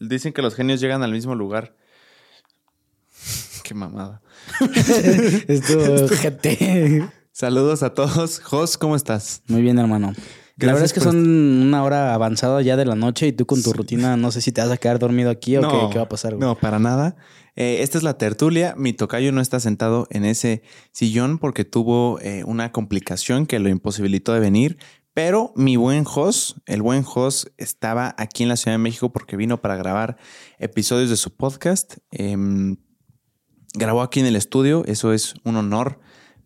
dicen que los genios llegan al mismo lugar. Qué mamada. Esto, gente. Saludos a todos. Jos, ¿cómo estás? Muy bien, hermano. la verdad es que son una hora avanzada ya de la noche y tú con tu rutina, no sé si te vas a quedar dormido aquí o qué, qué va a pasar, güey. No, para nada. Eh, esta es la tertulia. Mi tocayo no está sentado en ese sillón porque tuvo eh, una complicación que lo imposibilitó de venir. Pero mi buen Jos, el buen Jos, estaba aquí en la Ciudad de México porque vino para grabar episodios de su podcast. Em, grabó aquí en el estudio. Eso es un honor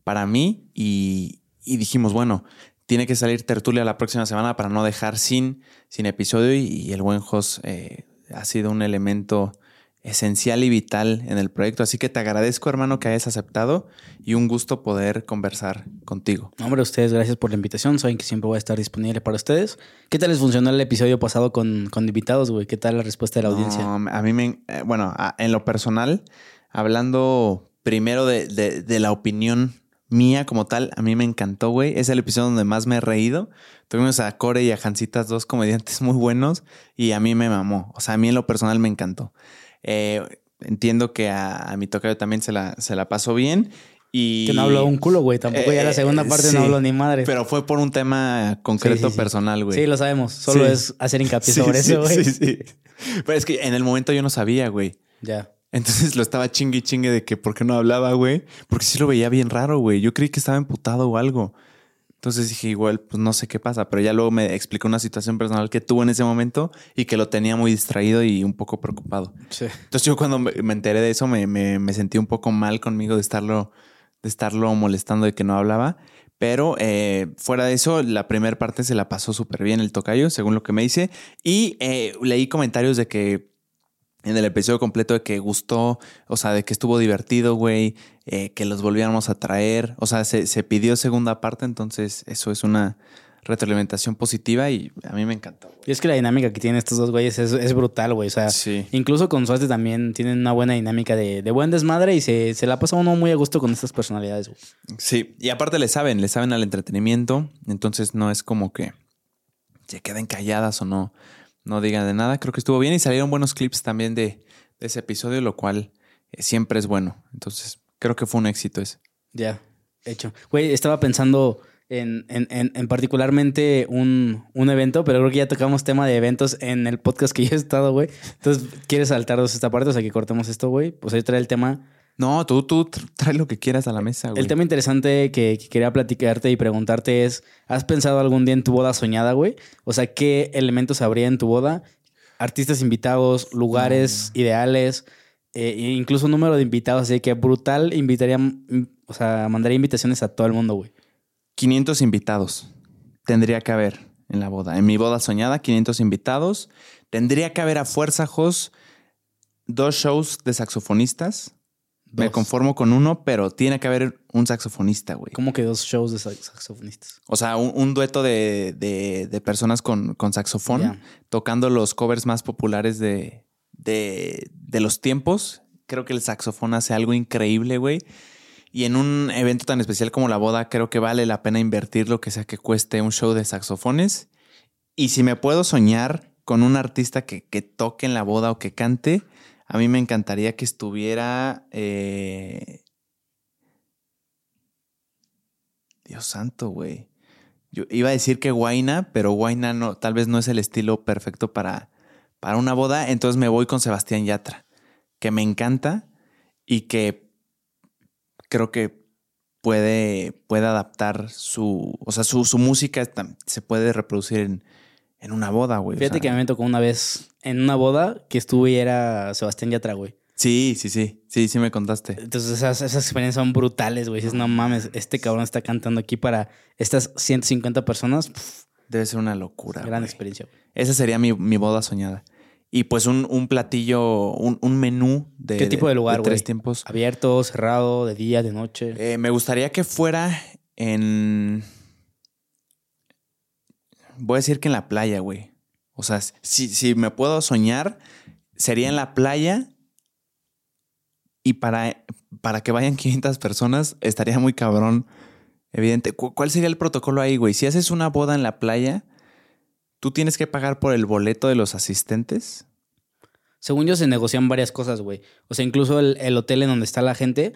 para mí. Y, dijimos, bueno, tiene que salir tertulia la próxima semana para no dejar sin, sin episodio. Y, el buen Jos eh, ha sido un elemento esencial y vital en el proyecto. Así que te agradezco, hermano, que hayas aceptado y un gusto poder conversar contigo. Hombre, ustedes, gracias por la invitación. Saben que siempre voy a estar disponible para ustedes. ¿Qué tal les funcionó el episodio pasado con, con invitados, güey? ¿Qué tal la respuesta de la audiencia? No, a mí me. eh, Bueno, a- en lo personal, hablando primero de, de- de la opinión mía como tal, a mí me encantó, güey. Es el episodio donde más me he reído. Tuvimos a Core y a Jancitas, dos comediantes muy buenos, y a mí me mamó. O sea, a mí en lo personal me encantó. Eh, entiendo que a, a mi tocayo también se la, se la pasó bien. Y, Que no habló un culo, güey. Tampoco ya la Eh, segunda parte sí, no habló ni madre. Pero fue por un tema concreto Sí, sí, sí. personal, güey. Sí, lo sabemos. Solo es hacer hincapié sobre eso, güey. Sí, sí. Pero es que en el momento yo no sabía, güey. Ya. Entonces lo estaba chingue y chingue de que por qué no hablaba, güey. Porque sí lo veía bien raro, güey. Yo creí que estaba emputado o algo. Entonces dije, igual, pues no sé qué pasa. Pero ya luego me explicó una situación personal que tuvo en ese momento y que lo tenía muy distraído y un poco preocupado. Sí. Entonces yo cuando me enteré de eso me, me- me sentí un poco mal conmigo de estarlo, de estarlo molestando de que no hablaba. Pero eh, fuera de eso, la primera parte se la pasó súper bien el tocayo, según lo que me dice. Y eh, leí comentarios de que en el episodio completo de que gustó, o sea, de que estuvo divertido, güey, eh, que los volviéramos a traer. O sea, se, se pidió segunda parte, entonces eso es una retroalimentación positiva y a mí me encantó. güey. Y es que la dinámica que tienen estos dos güeyes es, es brutal, güey. O sea, Sí. incluso con Suárez también tienen una buena dinámica de, de buen desmadre y se, se la pasa uno muy a gusto con estas personalidades, güey. Sí, y aparte le saben, le saben al entretenimiento, entonces no es como que se queden calladas o no, no digan de nada. Creo que estuvo bien y salieron buenos clips también de, ese episodio, lo cual eh, siempre es bueno. Entonces, creo que fue un éxito ese. Ya, hecho. Güey, estaba pensando en, en, en, en particularmente un, un evento, pero creo que ya tocamos tema de eventos en el podcast que yo he estado, güey. Entonces, ¿quieres saltarnos esta parte? O sea, que cortemos esto, güey. Pues ahí trae el tema. No, tú, tú tr- trae lo que quieras a la mesa, güey. El tema interesante que, que quería platicarte y preguntarte es, ¿has pensado algún día en tu boda soñada, güey? O sea, ¿qué elementos habría en tu boda? Artistas invitados, lugares ideales, eh, e incluso un número de invitados, así que brutal invitaría, o sea, mandaría invitaciones a todo el mundo, güey. 500 invitados tendría que haber en la boda. En mi boda soñada, 500 invitados. Tendría que haber a fuerza, Jos, dos shows de saxofonistas. Me conformo con uno, pero tiene que haber un saxofonista, güey. Como que dos shows de sax- saxofonistas. O sea, un, un dueto de, de- de personas con, con saxofón tocando los covers más populares de, de, de los tiempos. Creo que el saxofón hace algo increíble, güey. Y en un evento tan especial como la boda, creo que vale la pena invertir lo que sea que cueste un show de saxofones. Y si me puedo soñar con un artista que, que toque en la boda o que cante, a mí me encantaría que estuviera... eh, Dios santo, güey. Yo iba a decir que Guaina, pero Guaina no, tal vez no es el estilo perfecto para, para una boda. Entonces me voy con Sebastián Yatra, que me encanta y que creo que puede, puede adaptar su, o sea, su, su música se puede reproducir en, en una boda, güey. o Fíjate sea. que a mí me tocó una vez en una boda que estuve y era Sebastián Yatra, güey. Sí, sí, sí, sí, sí me contaste. Entonces esas, esas experiencias son brutales, güey. Dices, no mames, este cabrón está cantando aquí para estas 150 personas. Pff, Debe ser una locura. gran güey. experiencia. güey. Esa sería mi, mi boda soñada. Y pues un, un platillo, un, un menú de, ¿Qué tipo de lugar, tres güey? tiempos. Abierto, cerrado, de día, de noche. Eh, me gustaría que fuera en. Voy a decir que en la playa, güey. O sea, si, si me puedo soñar, sería en la playa. Y para, para que vayan 500 personas, estaría muy cabrón. Evidente. ¿Cu- ¿Cuál sería el protocolo ahí, güey? Si haces una boda en la playa, ¿tú tienes que pagar por el boleto de los asistentes? Según yo, se negocian varias cosas, güey. O sea, incluso el, el hotel en donde está la gente.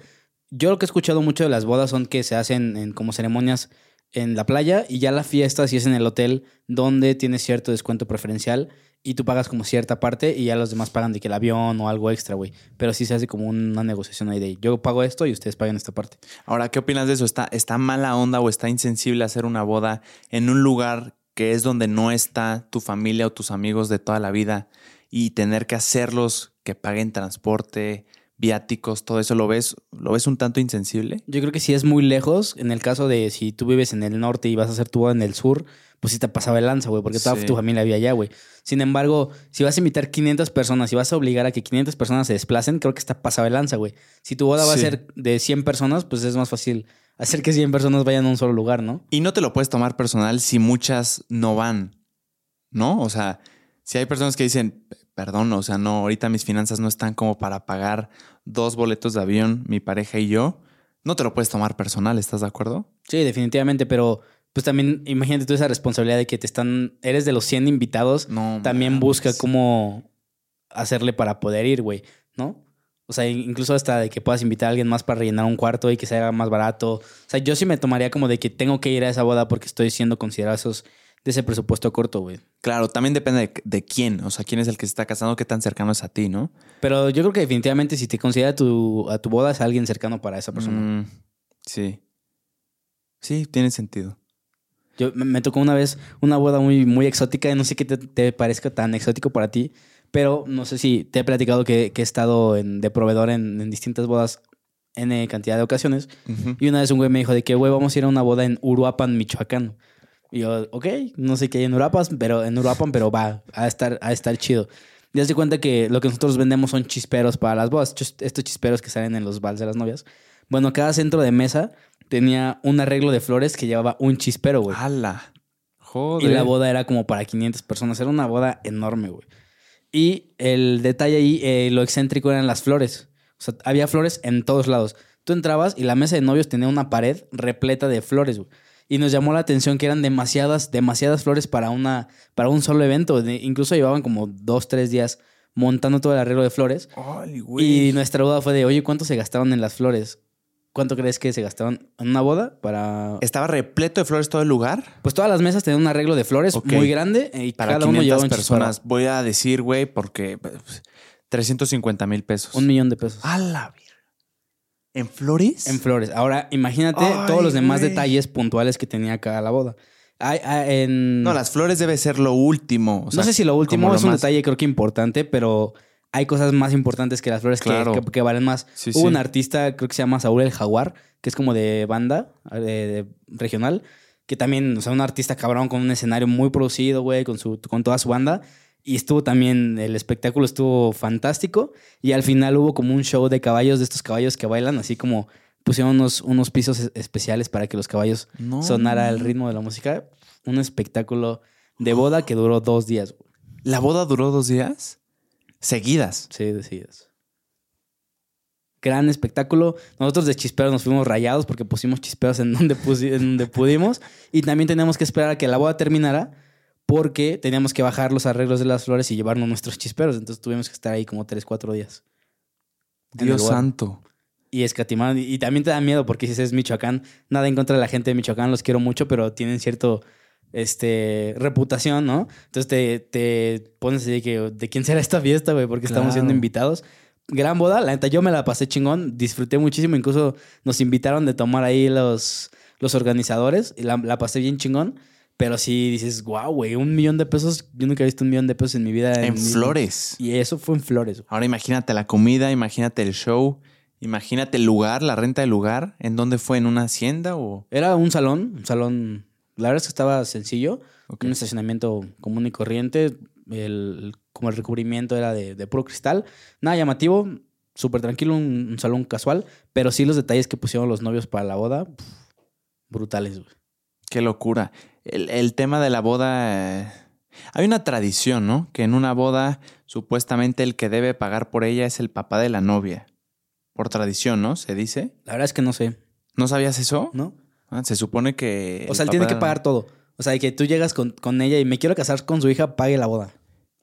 Yo lo que he escuchado mucho de las bodas son que se hacen en como ceremonias en la playa y ya la fiesta si es en el hotel donde tienes cierto descuento preferencial y tú pagas como cierta parte y ya los demás pagan de que el avión o algo extra, güey. Pero sí se hace como una negociación ahí de yo pago esto y ustedes pagan esta parte. Ahora, ¿qué opinas de eso? ¿Está, ¿Está mala onda o está insensible hacer una boda en un lugar que es donde no está tu familia o tus amigos de toda la vida y tener que hacerlos que paguen transporte, viáticos, todo eso, ¿lo ves, ¿lo ves un tanto insensible? Yo creo que si es muy lejos, en el caso de si tú vives en el norte y vas a hacer tu boda en el sur, pues sí te pasaba el lanza, güey, porque toda Sí. tu familia había allá, güey. Sin embargo, si vas a invitar 500 personas y vas a obligar a que 500 personas se desplacen, creo que está pasado el lanza, güey. Si tu boda va a ser de 100 personas, pues es más fácil hacer que 100 personas vayan a un solo lugar, ¿no? Y no te lo puedes tomar personal si muchas no van, ¿no? O sea, si hay personas que dicen, perdón, o sea, no, ahorita mis finanzas no están como para pagar dos boletos de avión, mi pareja y yo, no te lo puedes tomar personal, ¿estás de acuerdo? Sí, definitivamente, pero pues también imagínate tú esa responsabilidad de que te están, eres de los 100 invitados, No. también busca cómo hacerle para poder ir, güey, ¿no? O sea, incluso hasta de que puedas invitar a alguien más para rellenar un cuarto y que se haga más barato. O sea, yo sí me tomaría como de que tengo que ir a esa boda porque estoy siendo considerado esos de ese presupuesto corto, güey. Claro, también depende de, de quién, o sea, quién es el que se está casando, qué tan cercano es a ti, ¿no? Pero yo creo que definitivamente si te considera tu, a tu boda es alguien cercano para esa persona. Mm, sí. Sí, tiene sentido. Yo me, tocó una vez una boda muy, muy exótica y no sé qué te, te parezca tan exótico para ti, pero no sé si te he platicado que, que he estado en- de proveedor en, en distintas bodas en cantidad de ocasiones. Y una vez un güey me dijo de que, güey, vamos a ir a una boda en Uruapan, Michoacán. Y yo, ok, no sé qué hay en Uruapan, pero en Uruapan, pero va a estar, a estar chido. Y haz de cuenta que lo que nosotros vendemos son chisperos para las bodas, estos chisperos que salen en los vals de las novias. Bueno, cada centro de mesa tenía un arreglo de flores que llevaba un chispero, güey. ¡Hala! Y Joder. la boda era como para 500 personas. Era una boda enorme, güey. Y el detalle ahí, eh, lo excéntrico eran las flores. O sea, había flores en todos lados. Tú entrabas y la mesa de novios tenía una pared repleta de flores, güey. Y nos llamó la atención que eran demasiadas, demasiadas flores para, una, para un solo evento. De- incluso llevaban como dos, tres días montando todo el arreglo de flores. Ay, güey. Y nuestra boda fue de, oye, ¿cuánto se gastaron en las flores? ¿Cuánto crees que se gastaron en una boda para ¿Estaba repleto de flores todo el lugar? pues todas las mesas tenían un arreglo de flores muy grande y Para cada uno 500 llevaba un personas. Voy a decir, güey, porque pues, 350 mil pesos. Un millón de pesos. ¡A la vir- ¿En flores? En flores. Ahora, imagínate Ay, todos los demás güey. detalles puntuales que tenía cada la boda. Hay- hay- en- No, las flores debe ser lo último. o no sé si lo último lo es un más- detalle creo que importante, pero hay cosas más importantes que las flores que- Claro. que, que valen más. Sí, Hubo sí. un artista, creo que se llama Saúl el Jaguar, que es como de banda eh, de- regional, que también, o sea, un artista cabrón con un escenario muy producido, güey, con, su, con toda su banda. Y estuvo también, el espectáculo estuvo fantástico. Y al final hubo como un show de caballos, de estos caballos que bailan, así como pusieron unos, unos pisos es- especiales para que los caballos No. sonara el ritmo de la música. Un espectáculo de boda que duró dos días. ¿La boda duró dos días? Seguidas. Sí, decidas. Gran espectáculo. Nosotros de chisperos nos fuimos rayados porque pusimos chisperos en donde, en donde pudimos. Y también teníamos que esperar a que la boda terminara porque teníamos que bajar los arreglos de las flores y llevarnos nuestros chisperos. Entonces tuvimos que estar ahí como tres, cuatro días. En el Dios santo. Y escatimaron. Y también te da miedo porque si es Michoacán, nada en contra de la gente de Michoacán, los quiero mucho, pero tienen cierto este, reputación, ¿no? Entonces te, te pones así de que, ¿de quién será esta fiesta, güey? Porque estamos siendo invitados. Gran boda, la neta, yo me la pasé chingón, disfruté muchísimo, incluso nos invitaron de tomar ahí los, los organizadores y la, la pasé bien chingón. Pero sí dices, wow, güey, un millón de pesos. Yo nunca he visto un millón de pesos en mi vida. En flores. Y eso fue en flores. Ahora imagínate la comida, imagínate el show, imagínate el lugar, la renta del lugar. ¿En dónde fue? ¿En una hacienda o...? Era un salón, un salón, la verdad es que estaba sencillo, un estacionamiento común y corriente, el, como el recubrimiento era de, de puro cristal, nada llamativo, súper tranquilo, un, un salón casual, pero sí los detalles que pusieron los novios para la boda, brutales. güey. Qué locura. El, el tema de la boda... eh, Hay una tradición, ¿no? Que en una boda supuestamente el que debe pagar por ella es el papá de la novia. Por tradición, ¿no? Se dice. La verdad es que no sé, ¿No sabías eso? ¿no? Ah, se supone que... O sea, él tiene que pagar todo. O sea, que tú llegas con, con ella y me quiero casar con su hija, pague la boda.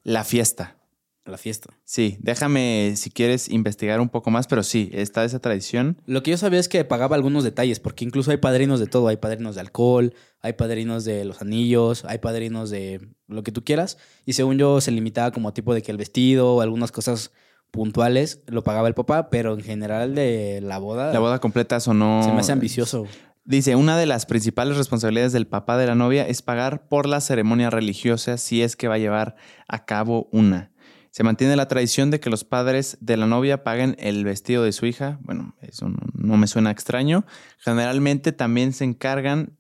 La fiesta. La fiesta. Sí, déjame si quieres investigar un poco más, pero sí, está esa tradición. Lo que yo sabía es que pagaba algunos detalles, porque incluso hay padrinos de todo. Hay padrinos de alcohol, hay padrinos de los anillos, hay padrinos de lo que tú quieras. Y según yo, se limitaba como tipo de que el vestido o algunas cosas puntuales lo pagaba el papá, pero en general de la boda. La boda completa sonó. Se me hace ambicioso. Dice, una de las principales responsabilidades del papá de la novia es pagar por la ceremonia religiosa si es que va a llevar a cabo una. Se mantiene la tradición de que los padres de la novia paguen el vestido de su hija. Bueno, eso no, me suena extraño. Generalmente también se encargan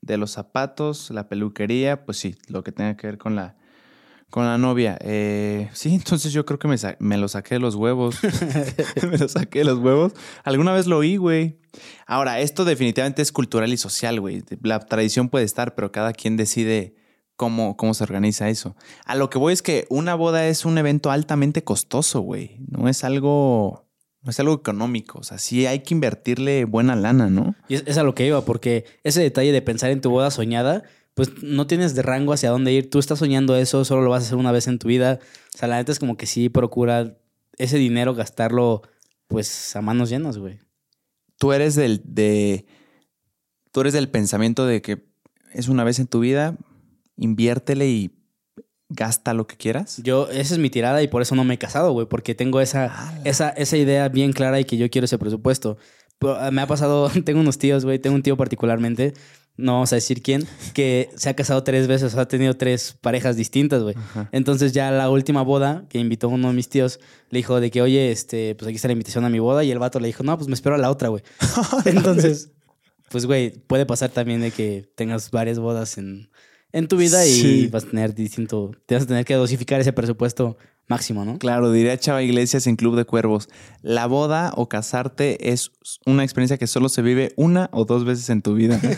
de los zapatos, la peluquería, pues sí, lo que tenga que ver con la, con la novia. Eh, sí, entonces yo creo que me, me lo saqué de los huevos. me lo saqué de los huevos. Alguna vez lo oí, güey. Ahora, esto definitivamente es cultural y social, güey. La tradición puede estar, pero cada quien decide cómo, cómo se organiza eso. A lo que voy es que una boda es un evento altamente costoso, güey. No es algo, no es algo económico. O sea, sí hay que invertirle buena lana, ¿no? Y es, es a lo que iba, porque ese detalle de pensar en tu boda soñada, pues no tienes de rango hacia dónde ir. Tú estás soñando eso, solo lo vas a hacer una vez en tu vida. O sea, la neta es como que sí procura ese dinero gastarlo, pues, a manos llenas, güey. Tú eres del, de, tú eres del pensamiento de que es una vez en tu vida, inviértele y gasta lo que quieras. Yo, esa es mi tirada y por eso no me he casado, güey, porque tengo esa, esa, esa idea bien clara y que yo quiero ese presupuesto. Pero, ah, me ha pasado, tengo unos tíos, güey, tengo un tío particularmente, no vamos a decir quién, que se ha casado tres veces, o ha tenido tres parejas distintas, güey. Entonces ya la última boda que invitó uno de mis tíos, le dijo de que, oye, este, pues aquí está la invitación a mi boda y el vato le dijo, no, pues me espero a la otra, güey. Entonces, pues, güey, puede pasar también de que tengas varias bodas en, en tu vida y vas a tener distinto, te vas a tener que dosificar ese presupuesto máximo, ¿no? Claro, diría Chava Iglesias en Club de Cuervos. La boda o casarte es una experiencia que solo se vive una o dos veces en tu vida.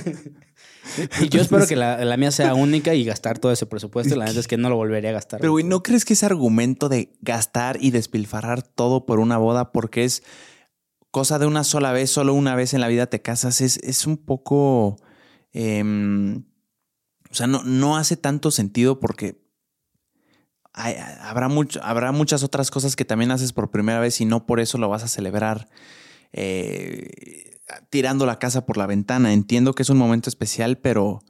Y yo espero que la, la mía sea única y gastar todo ese presupuesto. La verdad es que no lo volvería a gastar. Pero, güey, ¿no crees que ese argumento de gastar y despilfarrar todo por una boda porque es cosa de una sola vez, solo una vez en la vida te casas, es, es un poco... em, sea, no, no hace tanto sentido porque habrá, mucho, habrá muchas otras cosas que también haces por primera vez y no por eso lo vas a celebrar eh, tirando la casa por la ventana. Entiendo que es un momento especial, pero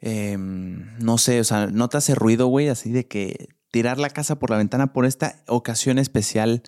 em, no sé, o sea, no te hace ruido, güey, así de que tirar la casa por la ventana por esta ocasión especial.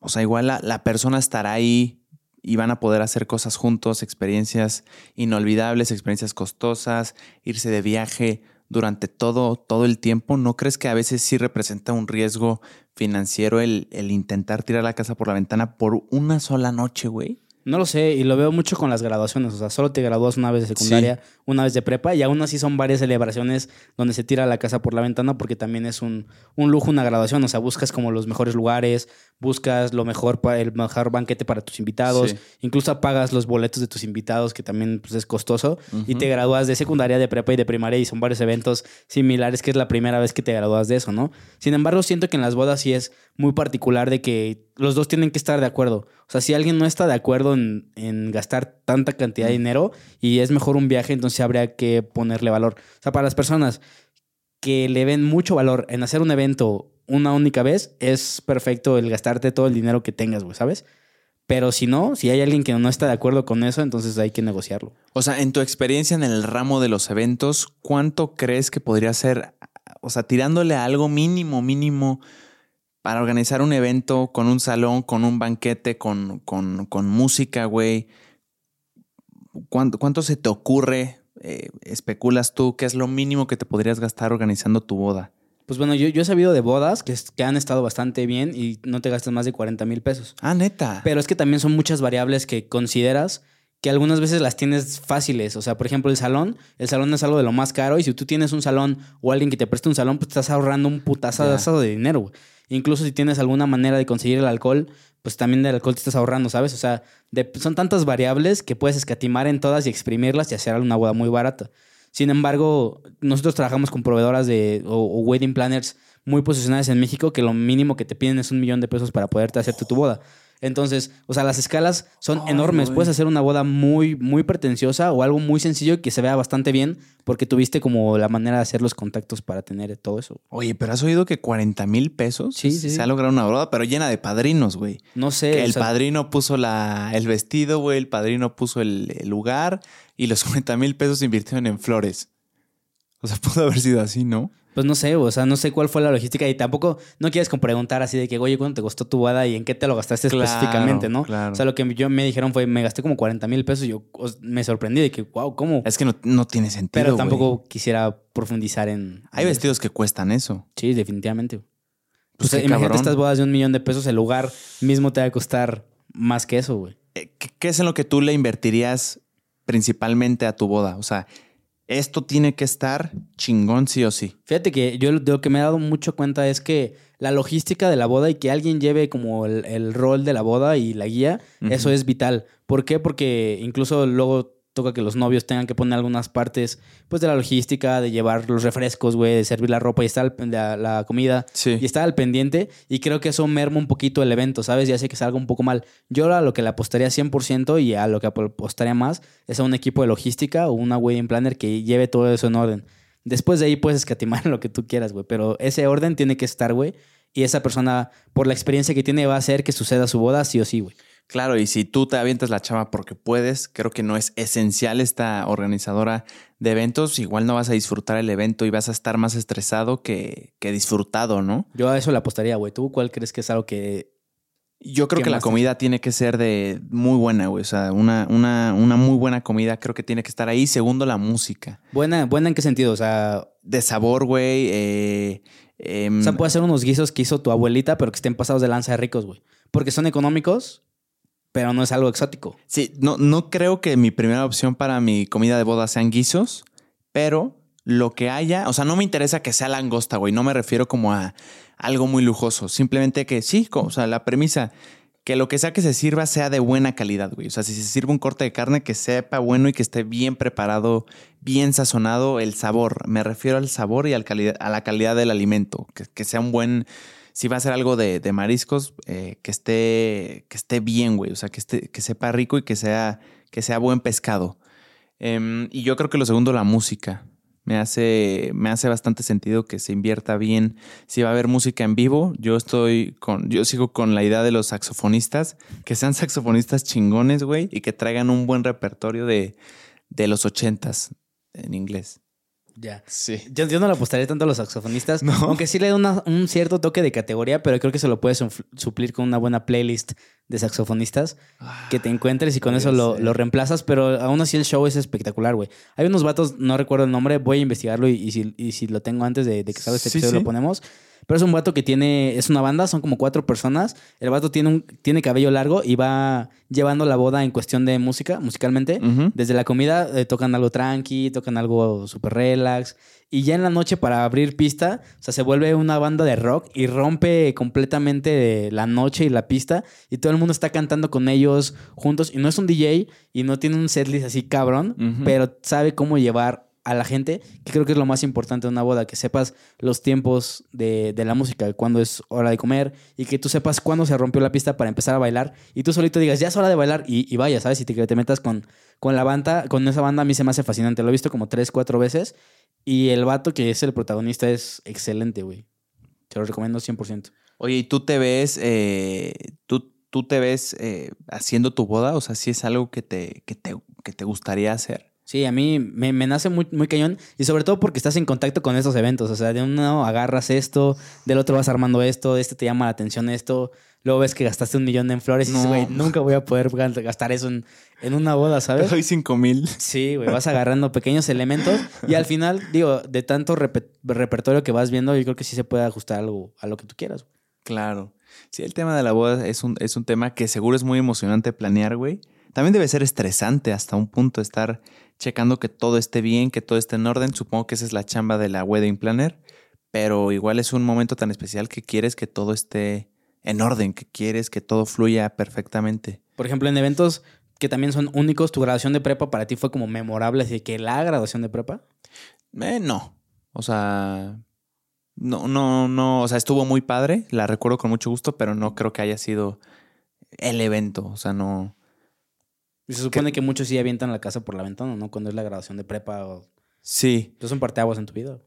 O sea, igual la, la persona estará ahí y van a poder hacer cosas juntos, experiencias inolvidables, experiencias costosas, irse de viaje durante todo, todo el tiempo. ¿No crees que a veces sí representa un riesgo financiero el, el intentar tirar la casa por la ventana por una sola noche, güey? No lo sé, y lo veo mucho con las graduaciones. O sea, solo te gradúas una vez de secundaria, una vez de prepa, y aún así son varias celebraciones donde se tira la casa por la ventana porque también es un, un lujo una graduación. O sea, buscas como los mejores lugares, buscas lo mejor para el mejor banquete para tus invitados, Sí. incluso pagas los boletos de tus invitados, que también pues, es costoso, y te gradúas de secundaria, de prepa y de primaria, y son varios eventos similares que es la primera vez que te gradúas de eso, ¿no? Sin embargo, siento que en las bodas sí es muy particular de que los dos tienen que estar de acuerdo. O sea, si alguien no está de acuerdo en, en gastar tanta cantidad de dinero y es mejor un viaje, entonces habría que ponerle valor. O sea, para las personas que le ven mucho valor en hacer un evento una única vez, es perfecto el gastarte todo el dinero que tengas, güey, ¿sabes? Pero si no, si hay alguien que no está de acuerdo con eso, entonces hay que negociarlo. O sea, en tu experiencia en el ramo de los eventos, ¿cuánto crees que podría ser? O sea, tirándole a algo mínimo, mínimo para organizar un evento con un salón, con un banquete, con, con, con música, güey. ¿Cuánto, ¿Cuánto se te ocurre? eh, especulas tú qué es lo mínimo que te podrías gastar organizando tu boda. Pues bueno, yo, yo he sabido de bodas que, que han estado bastante bien y no te gastas más de 40 mil pesos. Ah, neta. Pero es que también son muchas variables que consideras que algunas veces las tienes fáciles. O sea, por ejemplo, el salón. El salón es algo de lo más caro. Y si tú tienes un salón o alguien que te preste un salón, pues te estás ahorrando un putazo de dinero. güey. Incluso si tienes alguna manera de conseguir el alcohol, pues también del alcohol te estás ahorrando, ¿sabes? O sea, de- son tantas variables que puedes escatimar en todas y exprimirlas y hacer una boda muy barata. Sin embargo, nosotros trabajamos con proveedoras de, o, wedding planners muy posicionadas en México que lo mínimo que te piden es un millón de pesos para poderte hacer tu, tu boda. Entonces, o sea, las escalas son enormes. güey. Puedes hacer una boda muy, muy pretenciosa o algo muy sencillo que se vea bastante bien porque tuviste como la manera de hacer los contactos para tener todo eso. Oye, pero has oído que 40 mil pesos Sí, sí, se ha logrado una boda, pero llena de padrinos, güey. No sé. Que el sea, padrino puso la, el vestido, güey, el padrino puso el, el lugar y los 40 mil pesos se invirtieron en flores. O sea, pudo haber sido así, ¿no? Pues no sé, o sea, no sé cuál fue la logística y tampoco no quieres preguntar así de que, oye, ¿cuánto te costó tu boda y en qué te lo gastaste Claro, específicamente, no? claro. O sea, lo que yo me dijeron fue, me gasté como 40 mil pesos y yo me sorprendí de que, wow, ¿cómo? Es que no, no tiene sentido. Pero tampoco quisiera profundizar en... Hay en- vestidos que cuestan eso. Sí, definitivamente. Pues Pues, imagínate cabrón. estas bodas de un millón de pesos, el lugar mismo te va a costar más que eso, güey. Eh, ¿Qué, qué es en lo que tú le invertirías principalmente a tu boda? O sea, esto tiene que estar chingón sí o sí. Fíjate que yo de lo que me he dado mucho cuenta es que la logística de la boda y que alguien lleve como el, el rol de la boda y la guía, eso es vital. ¿Por qué? Porque incluso luego toca que los novios tengan que poner algunas partes pues de la logística, de llevar los refrescos, güey, de servir la ropa y estar al- la, la comida Sí. y estar al pendiente y creo que eso merma un poquito el evento, ¿sabes? Y hace que salga un poco mal. Yo a lo que le apostaría 100% y a lo que apostaría más es a un equipo de logística o una wedding planner que lleve todo eso en orden. Después de ahí puedes escatimar lo que tú quieras, güey, pero ese orden tiene que estar, güey, y esa persona, por la experiencia que tiene, va a hacer que suceda su boda sí o sí, güey. Claro, y si tú te avientas la chava porque puedes, creo que no es esencial esta organizadora de eventos. Igual no vas a disfrutar el evento y vas a estar más estresado que, que disfrutado, ¿no? Yo a eso le apostaría, güey. ¿Tú cuál crees que es algo que... Yo creo ¿Qué que la comida tiene que ser de muy buena, güey. O sea, una, una, una muy buena comida creo que tiene que estar ahí. Segundo, la música. Buena, buena en qué sentido? O sea, De sabor, güey. eh, em, o sea, puede ser unos guisos que hizo tu abuelita, pero que estén pasados de lanza de ricos, güey. Porque son económicos, pero no es algo exótico. Sí, no, no creo que mi primera opción para mi comida de boda sean guisos, pero lo que haya, o sea, no me interesa que sea langosta, güey. No me refiero como a algo muy lujoso. Simplemente que sí, o sea, la premisa, que lo que sea que se sirva sea de buena calidad, güey. O sea, si se sirve un corte de carne, que sepa bueno y que esté bien preparado, bien sazonado el sabor. Me refiero al sabor y al a la calidad del alimento. Que, que sea un buen. Si va a ser algo de, de mariscos, eh, que esté, que esté bien, güey. O sea, que, esté, que sepa rico y que sea, que sea buen pescado. Em, y yo creo que lo segundo, la música. Me hace, me hace bastante sentido que se invierta bien. Si va a haber música en vivo, yo estoy con, yo sigo con la idea de los saxofonistas, que sean saxofonistas chingones, güey, y que traigan un buen repertorio de, de los ochentas en inglés. Ya. Sí. Yo, yo no le apostaría tanto a los saxofonistas, No. aunque sí le da una- un cierto toque de categoría, pero creo que se lo puedes suplir con una buena playlist de saxofonistas que te encuentres y con eso lo, lo reemplazas, pero aún así el show es espectacular, güey. Hay unos vatos, no recuerdo el nombre, voy a investigarlo y, y si, y si lo tengo antes de, de que salga este Sí, episodio sí. lo ponemos. Pero es un vato que tiene, es una banda, son como cuatro personas. El vato tiene, un, tiene cabello largo y va llevando la boda en cuestión de música, musicalmente. Desde la comida eh, tocan algo tranqui, tocan algo súper relax. Y ya en la noche para abrir pista, o sea, se vuelve una banda de rock y rompe completamente la noche y la pista. Y todo el mundo está cantando con ellos juntos. Y no es un DJ y no tiene un setlist así cabrón, pero sabe cómo llevar a la gente, que creo que es lo más importante de una boda, que sepas los tiempos de, de la música, cuándo es hora de comer y que tú sepas cuándo se rompió la pista para empezar a bailar y tú solito digas, ya es hora de bailar y, y vaya, ¿sabes? Y te, te metas con, con la banda, con esa banda a mí se me hace fascinante, lo he visto como tres, cuatro veces y el vato que es el protagonista es excelente, güey. Te lo recomiendo 100%. Oye, ¿y tú te ves, eh, tú, tú te ves eh, haciendo tu boda? O sea, si es algo que te, que te, que te gustaría hacer. Sí, a mí me, me nace muy, muy cañón y sobre todo porque estás en contacto con estos eventos. O sea, de uno agarras esto, del otro vas armando esto, de este te llama la atención esto, luego ves que gastaste un millón en flores y dices, güey, nunca voy a poder gastar eso en, en una boda, ¿sabes? doy cinco mil. Sí, güey, vas agarrando pequeños elementos y al final, digo, de tanto repe- repertorio que vas viendo, yo creo que sí se puede ajustar algo a lo que tú quieras. Claro. Sí, el tema de la boda es un, es un tema que seguro es muy emocionante planear, güey. También debe ser estresante hasta un punto estar checando que todo esté bien, que todo esté en orden. Supongo que esa es la chamba de la wedding planner, pero igual es un momento tan especial que quieres que todo esté en orden, que quieres que todo fluya perfectamente. Por ejemplo, en eventos que también son únicos, tu graduación de prepa para ti fue como memorable, así que la graduación de prepa. Eh, no. O sea, no, no, no. O sea, estuvo muy padre. La recuerdo con mucho gusto, pero no creo que haya sido el evento. O sea, no. Y se supone que muchos sí avientan la casa por la ventana, ¿no? Cuando es la graduación de prepa o... Sí. Entonces son parteaguas en tu vida.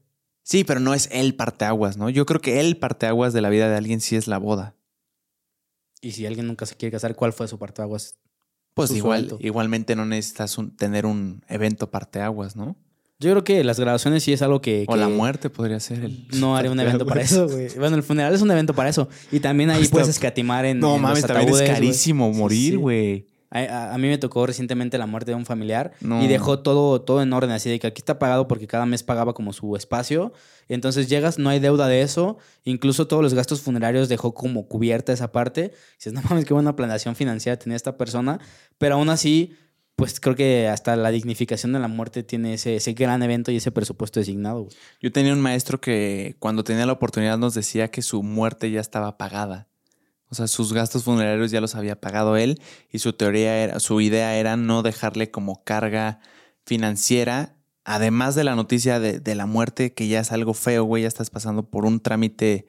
Sí, pero no es el parteaguas, ¿no? Yo creo que el parteaguas de la vida de alguien sí es la boda. Y si alguien nunca se quiere casar, ¿cuál fue su parteaguas? Pues Su igual, igualmente no necesitas un- tener un evento parteaguas, ¿no? Yo creo que las graduaciones sí es algo que... O la muerte podría ser el. No haré un evento para eso, güey. Bueno, el funeral es un evento para eso. Y también ahí Hasta- puedes escatimar en. No en mames, los también es carísimo morir, sí. güey. A, a- a mí me tocó recientemente la muerte de un familiar No. y dejó todo, todo en orden, así de que aquí está pagado porque cada mes pagaba como su espacio. Y entonces llegas, no hay deuda de eso, incluso todos los gastos funerarios dejó como cubierta esa parte. dices, no mames, qué buena planeación financiera tenía esta persona, pero aún así, pues creo que hasta la dignificación de la muerte tiene ese, ese gran evento y ese presupuesto designado. güey. Yo tenía un maestro que cuando tenía la oportunidad nos decía que su muerte ya estaba pagada. O sea, sus gastos funerarios ya los había pagado él y su teoría era, su idea era no dejarle como carga financiera, además de la noticia de, la muerte, que ya es algo feo, güey, ya estás pasando por un trámite,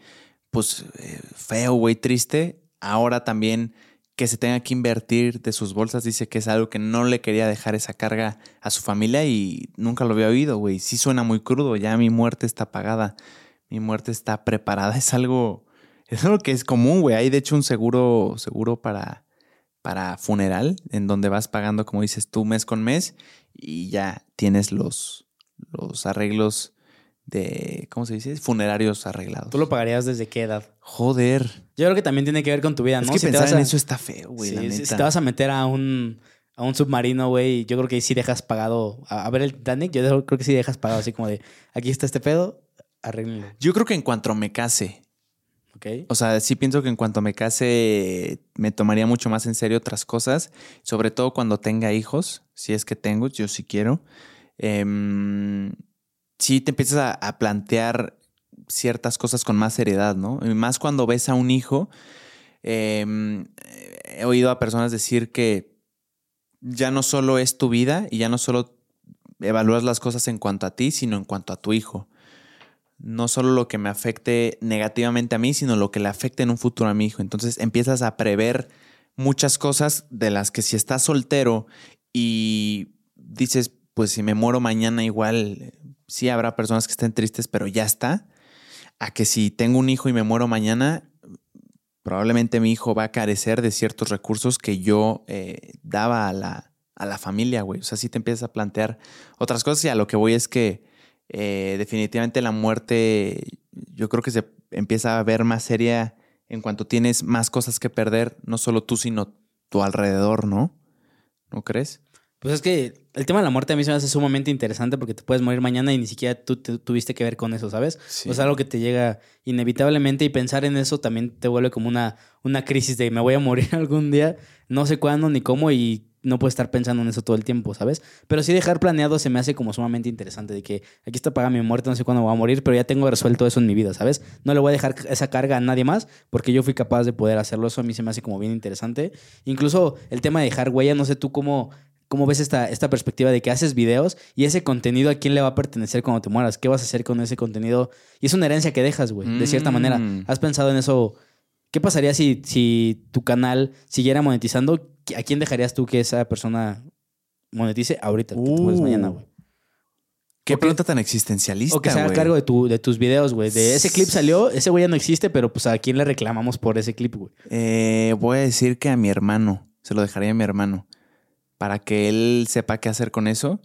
pues, eh, feo, güey, triste. Ahora también que se tenga que invertir de sus bolsas, dice que es algo que no le quería dejar esa carga a su familia y nunca lo había oído, güey. Sí suena muy crudo, ya mi muerte está pagada, mi muerte está preparada, es algo, es algo que es común, güey. Hay de hecho un seguro, seguro para, para funeral, en donde vas pagando, como dices tú, mes con mes y ya tienes los, los arreglos de, ¿cómo se dice? Funerarios arreglados. ¿Tú lo pagarías desde qué edad? Joder. Yo creo que también tiene que ver con tu vida, Es ¿no? que Si te pensar vas en a- eso está feo, güey, Sí, la si- neta. si te vas a meter a un, a un submarino, güey, yo creo que sí dejas pagado. A, a ver el Titanic, yo creo que sí dejas pagado, así como de aquí está este pedo, arréglenlo. Yo creo que en cuanto me case, ¿Ok? O sea, sí pienso que en cuanto me case me tomaría mucho más en serio otras cosas, sobre todo cuando tenga hijos, si es que tengo, yo sí quiero. Em, sí te empiezas a, plantear ciertas cosas con más seriedad, ¿no? Más cuando ves a un hijo. em, he oído a personas decir que ya no solo es tu vida y ya no solo evalúas las cosas en cuanto a ti, sino en cuanto a tu hijo no solo lo que me afecte negativamente a mí, sino lo que le afecte en un futuro a mi hijo. Entonces empiezas a prever muchas cosas de las que si estás soltero y dices, pues si me muero mañana igual, sí habrá personas que estén tristes, pero ya está. A que si tengo un hijo y me muero mañana, probablemente mi hijo va a carecer de ciertos recursos que yo eh, daba a la, a la familia, güey. O sea, sí te empiezas a plantear otras cosas y a lo que voy es que eh, definitivamente la muerte yo creo que se empieza a ver más seria en cuanto tienes más cosas que perder, no solo tú, sino tu alrededor, ¿no? ¿No crees? Pues es que el tema de la muerte a mí se me hace sumamente interesante porque te puedes morir mañana y ni siquiera tú te- tuviste que ver con eso, ¿sabes? Sí. O sea, algo que te llega inevitablemente y pensar en eso también te vuelve como una, una crisis de me voy a morir algún día, no sé cuándo ni cómo y no puedes estar pensando en eso todo el tiempo, ¿sabes? Pero sí dejar planeado se me hace como sumamente interesante de que aquí está pagada mi muerte, no sé cuándo voy a morir, pero ya tengo resuelto eso en mi vida, ¿sabes? No le voy a dejar esa carga a nadie más porque yo fui capaz de poder hacerlo, eso a mí se me hace como bien interesante. Incluso el tema de dejar huella, no sé tú cómo... ¿Cómo ves esta, esta perspectiva de que haces videos y ese contenido a quién le va a pertenecer cuando te mueras? ¿Qué vas a hacer con ese contenido? Y es una herencia que dejas, güey, de cierta Mm. manera. ¿Has pensado en eso? ¿Qué pasaría si, si tu canal siguiera monetizando? ¿A quién dejarías tú que esa persona monetice ahorita? Que te mueres Uh. mañana, güey. Qué pregunta tan existencialista, O que se haga cargo de, tu, de tus videos, güey. De ese clip salió, ese güey ya no existe, pero pues a quién le reclamamos por ese clip, güey. Eh, voy a decir que a mi hermano, se lo dejaría a mi hermano, para que él sepa qué hacer con eso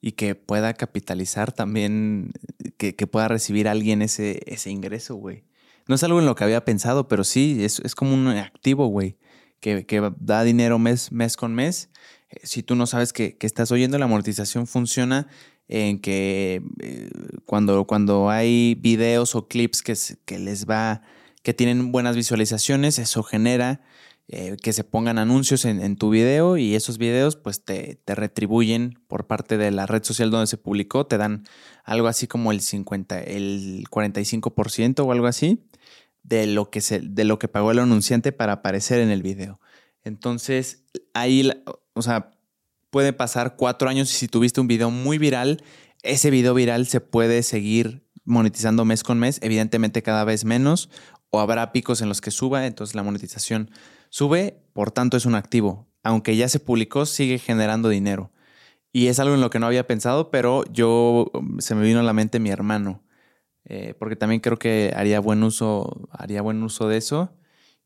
y que pueda capitalizar también, que, que pueda recibir alguien ese, ese ingreso, güey. No es algo en lo que había pensado, pero sí, es, es como un activo, güey, que, que da dinero mes, mes con mes. Eh, Si tú no sabes que, que estás oyendo, la amortización funciona en que eh, cuando, cuando hay videos o clips que, que les va, que tienen buenas visualizaciones, eso genera eh, que se pongan anuncios en, tu video y esos videos pues te, retribuyen por parte de la red social donde se publicó, te dan algo así como el 50, el 45% o algo así de lo que de lo que pagó el anunciante para aparecer en el video. Entonces, ahí, o sea, puede pasar cuatro años y si tuviste un video muy viral, ese video viral se puede seguir monetizando mes con mes, evidentemente cada vez menos, o habrá picos en los que suba, entonces la monetización sube, por tanto es un activo. Aunque ya se publicó, sigue generando dinero. Y es algo en lo que no había pensado, pero yo se me vino a la mente mi hermano. Eh, porque también creo que haría buen uso, haría buen uso de eso.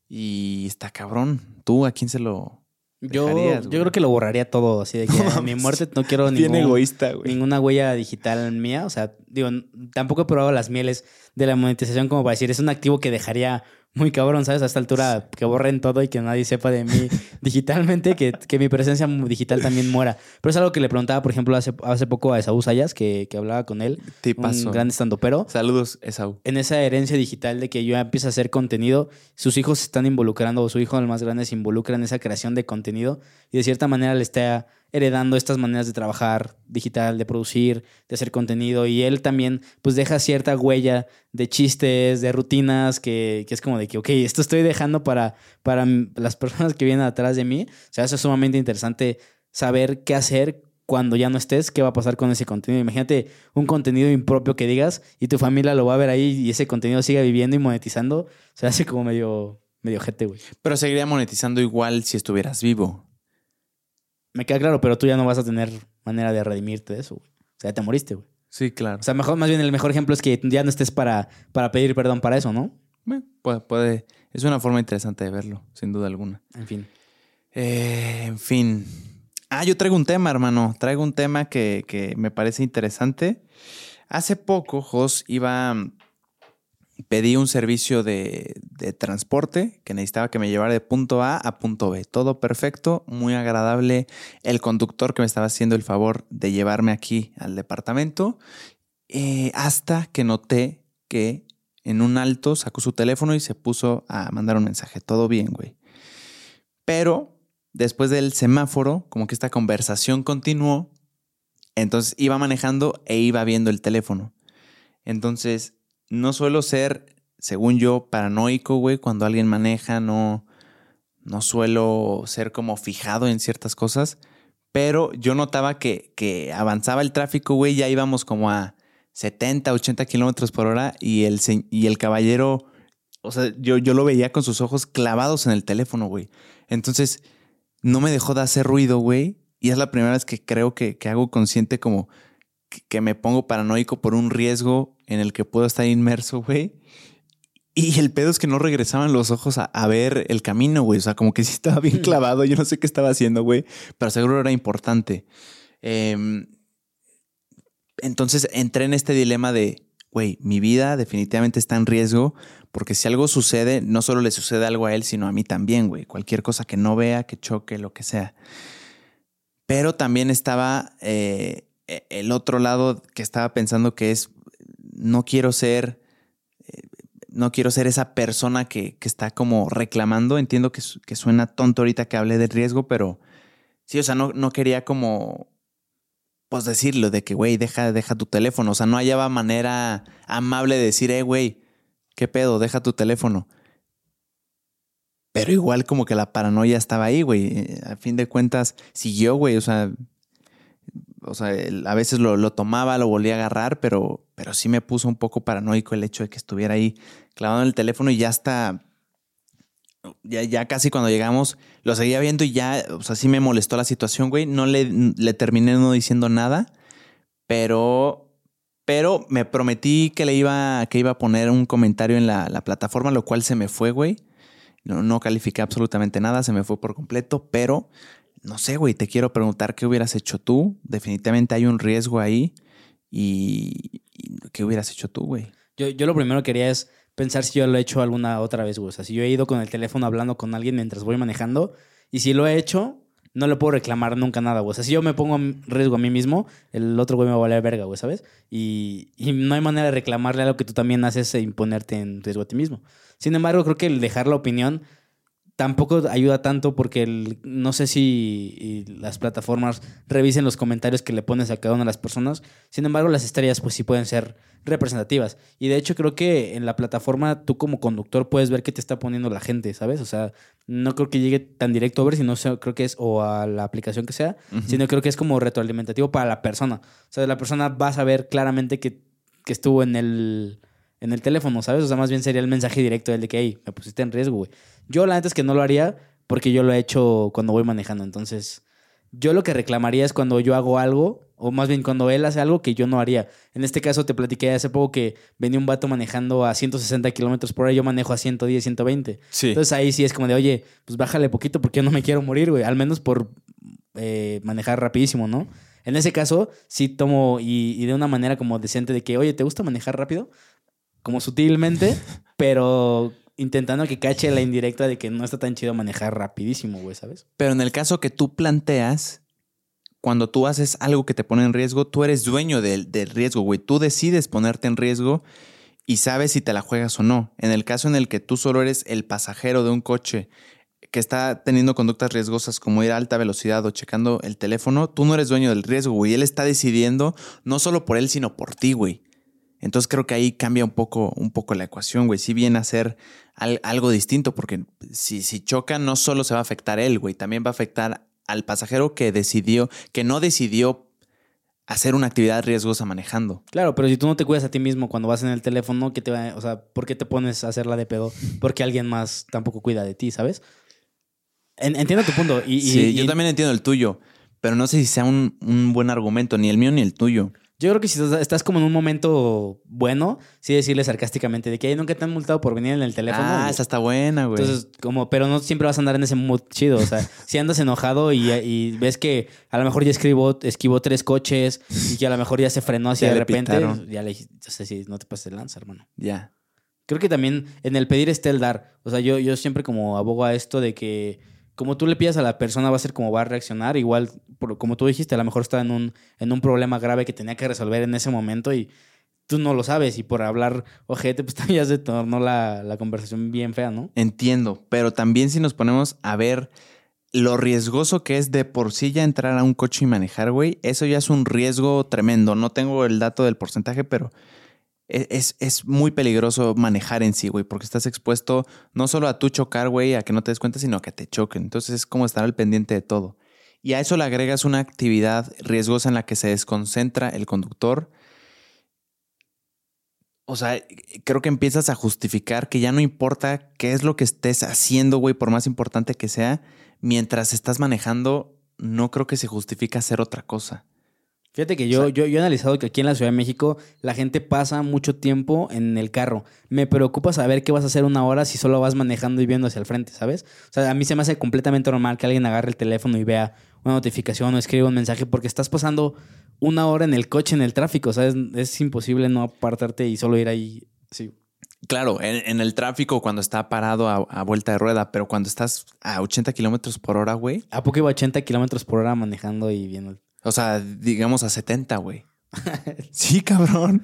Y está cabrón. ¿Tú a quién se lo, yo, yo creo que lo borraría todo, así de que a mi muerte no quiero ningún, egoísta, ninguna huella digital mía. O sea, digo, tampoco he probado las mieles de la monetización como para decir, es un activo que dejaría muy cabrón, ¿sabes? A esta altura que borren todo y que nadie sepa de mí digitalmente, que, que, mi presencia digital también muera. Pero es algo que le preguntaba, por ejemplo, hace, hace poco a Esaú Sayas, que, que hablaba con él. Un gran estando pero. Saludos, Esaú. En esa herencia digital de que yo empiezo a hacer contenido, sus hijos se están involucrando, o su hijo, el más grande, se involucra en esa creación de contenido y de cierta manera le está heredando estas maneras de trabajar digital, de producir, de hacer contenido. Y él también, pues, deja cierta huella de chistes, de rutinas, que, que, es como de que, ok, esto estoy dejando para, para las personas que vienen atrás de mí. O sea, eso es sumamente interesante saber qué hacer cuando ya no estés, qué va a pasar con ese contenido. Imagínate un contenido impropio que digas y tu familia lo va a ver ahí y ese contenido sigue viviendo y monetizando. O sea, hace como medio, medio jete, güey. Pero seguiría monetizando igual si estuvieras vivo. Me queda claro, pero tú ya no vas a tener manera de redimirte de eso, güey. O sea, ya te moriste, güey. Sí, claro. O sea, mejor, más bien el mejor ejemplo es que ya no estés para, para pedir perdón para eso, ¿no? Bueno, puede, puede, es una forma interesante de verlo, sin duda alguna. En fin. Eh, en fin. Ah, yo traigo un tema, hermano. Traigo un tema que, que me parece interesante. Hace poco, Jos iba pedí un servicio de, transporte que necesitaba que me llevara de punto A a punto B. Todo perfecto, muy agradable. El conductor que me estaba haciendo el favor de llevarme aquí al departamento. Eh, hasta que noté que en un alto sacó su teléfono y se puso a mandar un mensaje. Todo bien, güey. Pero después del semáforo, como que esta conversación continuó. Entonces iba manejando e iba viendo el teléfono. Entonces no suelo ser, según yo, paranoico, güey, cuando alguien maneja, no, no suelo ser como fijado en ciertas cosas, pero yo notaba que, que avanzaba el tráfico, güey, ya íbamos como a 70, 80 kilómetros por hora y el, y el caballero, o sea, yo, yo lo veía con sus ojos clavados en el teléfono, güey. Entonces, no me dejó de hacer ruido, güey, y es la primera vez que creo que, que hago consciente como que me pongo paranoico por un riesgo en el que puedo estar inmerso, güey. Y el pedo es que no regresaban los ojos a, ver el camino, güey. O sea, como que sí estaba bien mm. clavado. Yo no sé qué estaba haciendo, güey. Pero seguro era importante. Em, entonces entré en este dilema de, güey, mi vida definitivamente está en riesgo. Porque si algo sucede, no solo le sucede algo a él, sino a mí también, güey. Cualquier cosa que no vea, que choque, lo que sea. Pero también estaba eh, el otro lado que estaba pensando que es, no quiero ser, eh, no quiero ser esa persona que, está como reclamando. Entiendo que, que, suena tonto ahorita que hablé del riesgo, pero sí, o sea, no, no quería como, pues decirlo, de que, güey, deja, deja tu teléfono. O sea, no hallaba manera amable de decir, eh, güey, ¿qué pedo? Deja tu teléfono. Pero igual como que la paranoia estaba ahí, güey. A fin de cuentas, siguió, güey. O sea, o sea, a veces lo, tomaba, lo volvía a agarrar, pero, pero sí me puso un poco paranoico el hecho de que estuviera ahí clavado en el teléfono y ya hasta, ya, ya casi cuando llegamos, lo seguía viendo y ya, o sea, sí me molestó la situación, güey. No le, le terminé no diciendo nada, pero, pero me prometí que le iba, que iba a poner un comentario en la, la plataforma, lo cual se me fue, güey. No, no califiqué absolutamente nada, se me fue por completo, pero no sé, güey, te quiero preguntar qué hubieras hecho tú. Definitivamente hay un riesgo ahí. ¿Y, qué hubieras hecho tú, güey? Yo, yo lo primero que quería es pensar si yo lo he hecho alguna otra vez, güey. O sea, si yo he ido con el teléfono hablando con alguien mientras voy manejando y si lo he hecho, no le puedo reclamar nunca nada, güey. O sea, si yo me pongo en riesgo a mí mismo, el otro güey me va a valer verga, güey, ¿sabes? Y, y, no hay manera de reclamarle algo que tú también haces e imponerte en riesgo a ti mismo. Sin embargo, creo que el dejar la opinión tampoco ayuda tanto porque no sé si las plataformas revisen los comentarios que le pones a cada una de las personas. Sin embargo, las estrellas pues sí pueden ser representativas. Y de hecho creo que en la plataforma tú como conductor puedes ver qué te está poniendo la gente, ¿sabes? O sea, no creo que llegue tan directo a ver, sino creo que es o a la aplicación que sea, sino creo que es como retroalimentativo para la persona. O sea, la persona va a saber claramente que, que estuvo en el en el teléfono, ¿sabes? O sea, más bien sería el mensaje directo del de que, hey, me pusiste en riesgo, güey. Yo la neta es que no lo haría porque yo lo he hecho cuando voy manejando. Entonces, yo lo que reclamaría es cuando yo hago algo, o más bien cuando él hace algo que yo no haría. En este caso te platiqué hace poco que venía un vato manejando a 160 kilómetros por hora, yo manejo a 110, 120. Sí. Entonces ahí sí es como de, oye, pues bájale poquito porque yo no me quiero morir, güey. Al menos por eh, manejar rapidísimo, ¿no? En ese caso, sí tomo y, y de una manera como decente de que, oye, ¿te gusta manejar rápido? Como sutilmente, pero intentando que cache la indirecta de que no está tan chido manejar rapidísimo, güey, ¿sabes? Pero en el caso que tú planteas, cuando tú haces algo que te pone en riesgo, tú eres dueño del, del riesgo, güey. Tú decides ponerte en riesgo y sabes si te la juegas o no. En el caso en el que tú solo eres el pasajero de un coche que está teniendo conductas riesgosas como ir a alta velocidad o checando el teléfono, tú no eres dueño del riesgo, güey. Él está decidiendo no solo por él, sino por ti, güey. Entonces creo que ahí cambia un poco, un poco la ecuación, güey. Si viene a ser al- algo distinto, porque si, si choca, no solo se va a afectar él, güey, también va a afectar al pasajero que decidió, que no decidió hacer una actividad riesgosa manejando. Claro, pero si tú no te cuidas a ti mismo cuando vas en el teléfono, ¿qué te va, o sea, ¿por qué te pones a hacerla de pedo? Porque alguien más tampoco cuida de ti, ¿sabes? En- entiendo tu punto. Y, sí, y yo también entiendo el tuyo, pero no sé si sea un, un buen argumento, ni el mío ni el tuyo. Yo creo que si estás, como en un momento bueno, sí decirle sarcásticamente de que "Ay, nunca te han multado por venir en el teléfono. ah, güey". esa está buena, güey. Entonces, como, pero no siempre vas a andar en ese mood chido. O sea, si andas enojado y, y ves que a lo mejor ya escribó, esquivó tres coches y que a lo mejor ya se frenó así de repente, pitaron. ya le dijiste, o sea, sí, no te pases de lanza, hermano. ya. Creo que también en el pedir está el dar. O sea, yo, yo siempre como abogo a esto de que como tú le pidas a la persona va a ser como va a reaccionar. Igual, como tú dijiste, a lo mejor estaba en un, en un problema grave que tenía que resolver en ese momento y tú no lo sabes. Y por hablar ojete, pues también ya se tornó la, la conversación bien fea, ¿no? Entiendo, pero también si nos ponemos a ver lo riesgoso que es de por sí ya entrar a un coche y manejar, güey, eso ya es un riesgo tremendo. No tengo el dato del porcentaje, pero es, es muy peligroso manejar en sí, güey, porque estás expuesto no solo a tú chocar, güey, a que no te des cuenta, sino a que te choquen. Entonces es como estar al pendiente de todo. Y a eso le agregas una actividad riesgosa en la que se desconcentra el conductor. O sea, creo que empiezas a justificar que ya no importa qué es lo que estés haciendo, güey, por más importante que sea, mientras estás manejando, no creo que se justifique hacer otra cosa. Fíjate que yo, O sea- yo, yo he analizado que aquí en la Ciudad de México la gente pasa mucho tiempo en el carro. Me preocupa saber qué vas a hacer una hora si solo vas manejando y viendo hacia el frente, ¿sabes? O sea, a mí se me hace completamente normal que alguien agarre el teléfono y vea una notificación o escriba un mensaje porque estás pasando una hora en el coche, en el tráfico, ¿sabes? Es imposible no apartarte y solo ir ahí. Sí. Claro, en, en el tráfico cuando está parado a, a vuelta de rueda, pero cuando estás a 80 kilómetros por hora, güey, ¿A poco iba a 80 kilómetros por hora manejando y viendo? O sea, digamos a 70, güey. sí, cabrón.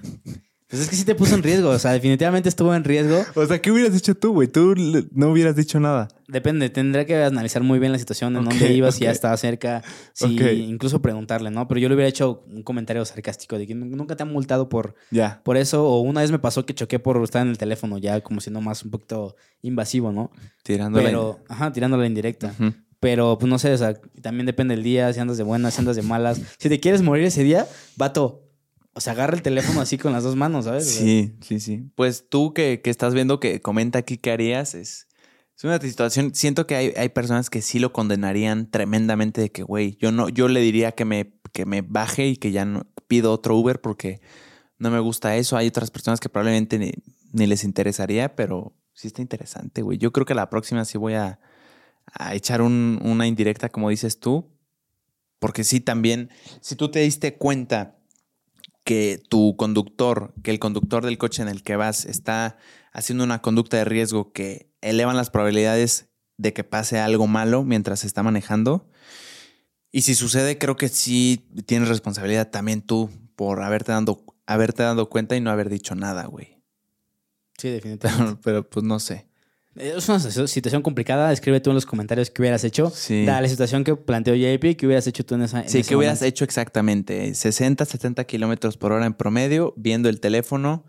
Pues es que sí te puso en riesgo, o sea, definitivamente estuvo en riesgo. O sea, ¿qué hubieras dicho tú, güey? Tú no hubieras dicho nada. Depende, tendría que analizar muy bien la situación, en dónde ibas, si ya estaba cerca, si incluso preguntarle, ¿no? Pero yo le hubiera hecho un comentario sarcástico de que nunca te han multado por, Ya. por eso, o una vez me pasó que choqué por estar en el teléfono, ya como siendo más un poquito invasivo, ¿no? Tirándole. Pero, ajá, tirándole en directa. Ujú. Pero, pues no sé, o sea, también depende del día, si andas de buenas, si andas de malas. Si te quieres morir ese día, vato, o sea, agarra el teléfono así con las dos manos, ¿sabes? Sí, sí, sí. Pues tú que, que estás viendo que comenta aquí qué harías, es, es una situación. Siento que hay, hay personas que sí lo condenarían tremendamente de que, güey, yo no, yo le diría que me, que me baje y que ya no pido otro Uber porque no me gusta eso. Hay otras personas que probablemente ni, ni les interesaría, pero sí está interesante, güey. Yo creo que la próxima sí voy a, a echar un- una indirecta, como dices tú. Porque sí, también, si tú te diste cuenta que tu conductor, que el conductor del coche en el que vas está haciendo una conducta de riesgo que elevan las probabilidades de que pase algo malo mientras está manejando. Y si sucede, creo que sí tienes responsabilidad también tú por haberte dado, haberte dado cuenta y no haber dicho nada, güey. Sí, definitivamente. Pero, pero, pues no sé. Es una situación complicada. Escribe tú en los comentarios qué hubieras hecho. Sí. Da la situación que planteó JP, qué hubieras hecho tú en esa. en Sí, ¿qué hubieras hecho exactamente? 60, 70 kilómetros por hora en promedio, viendo el teléfono,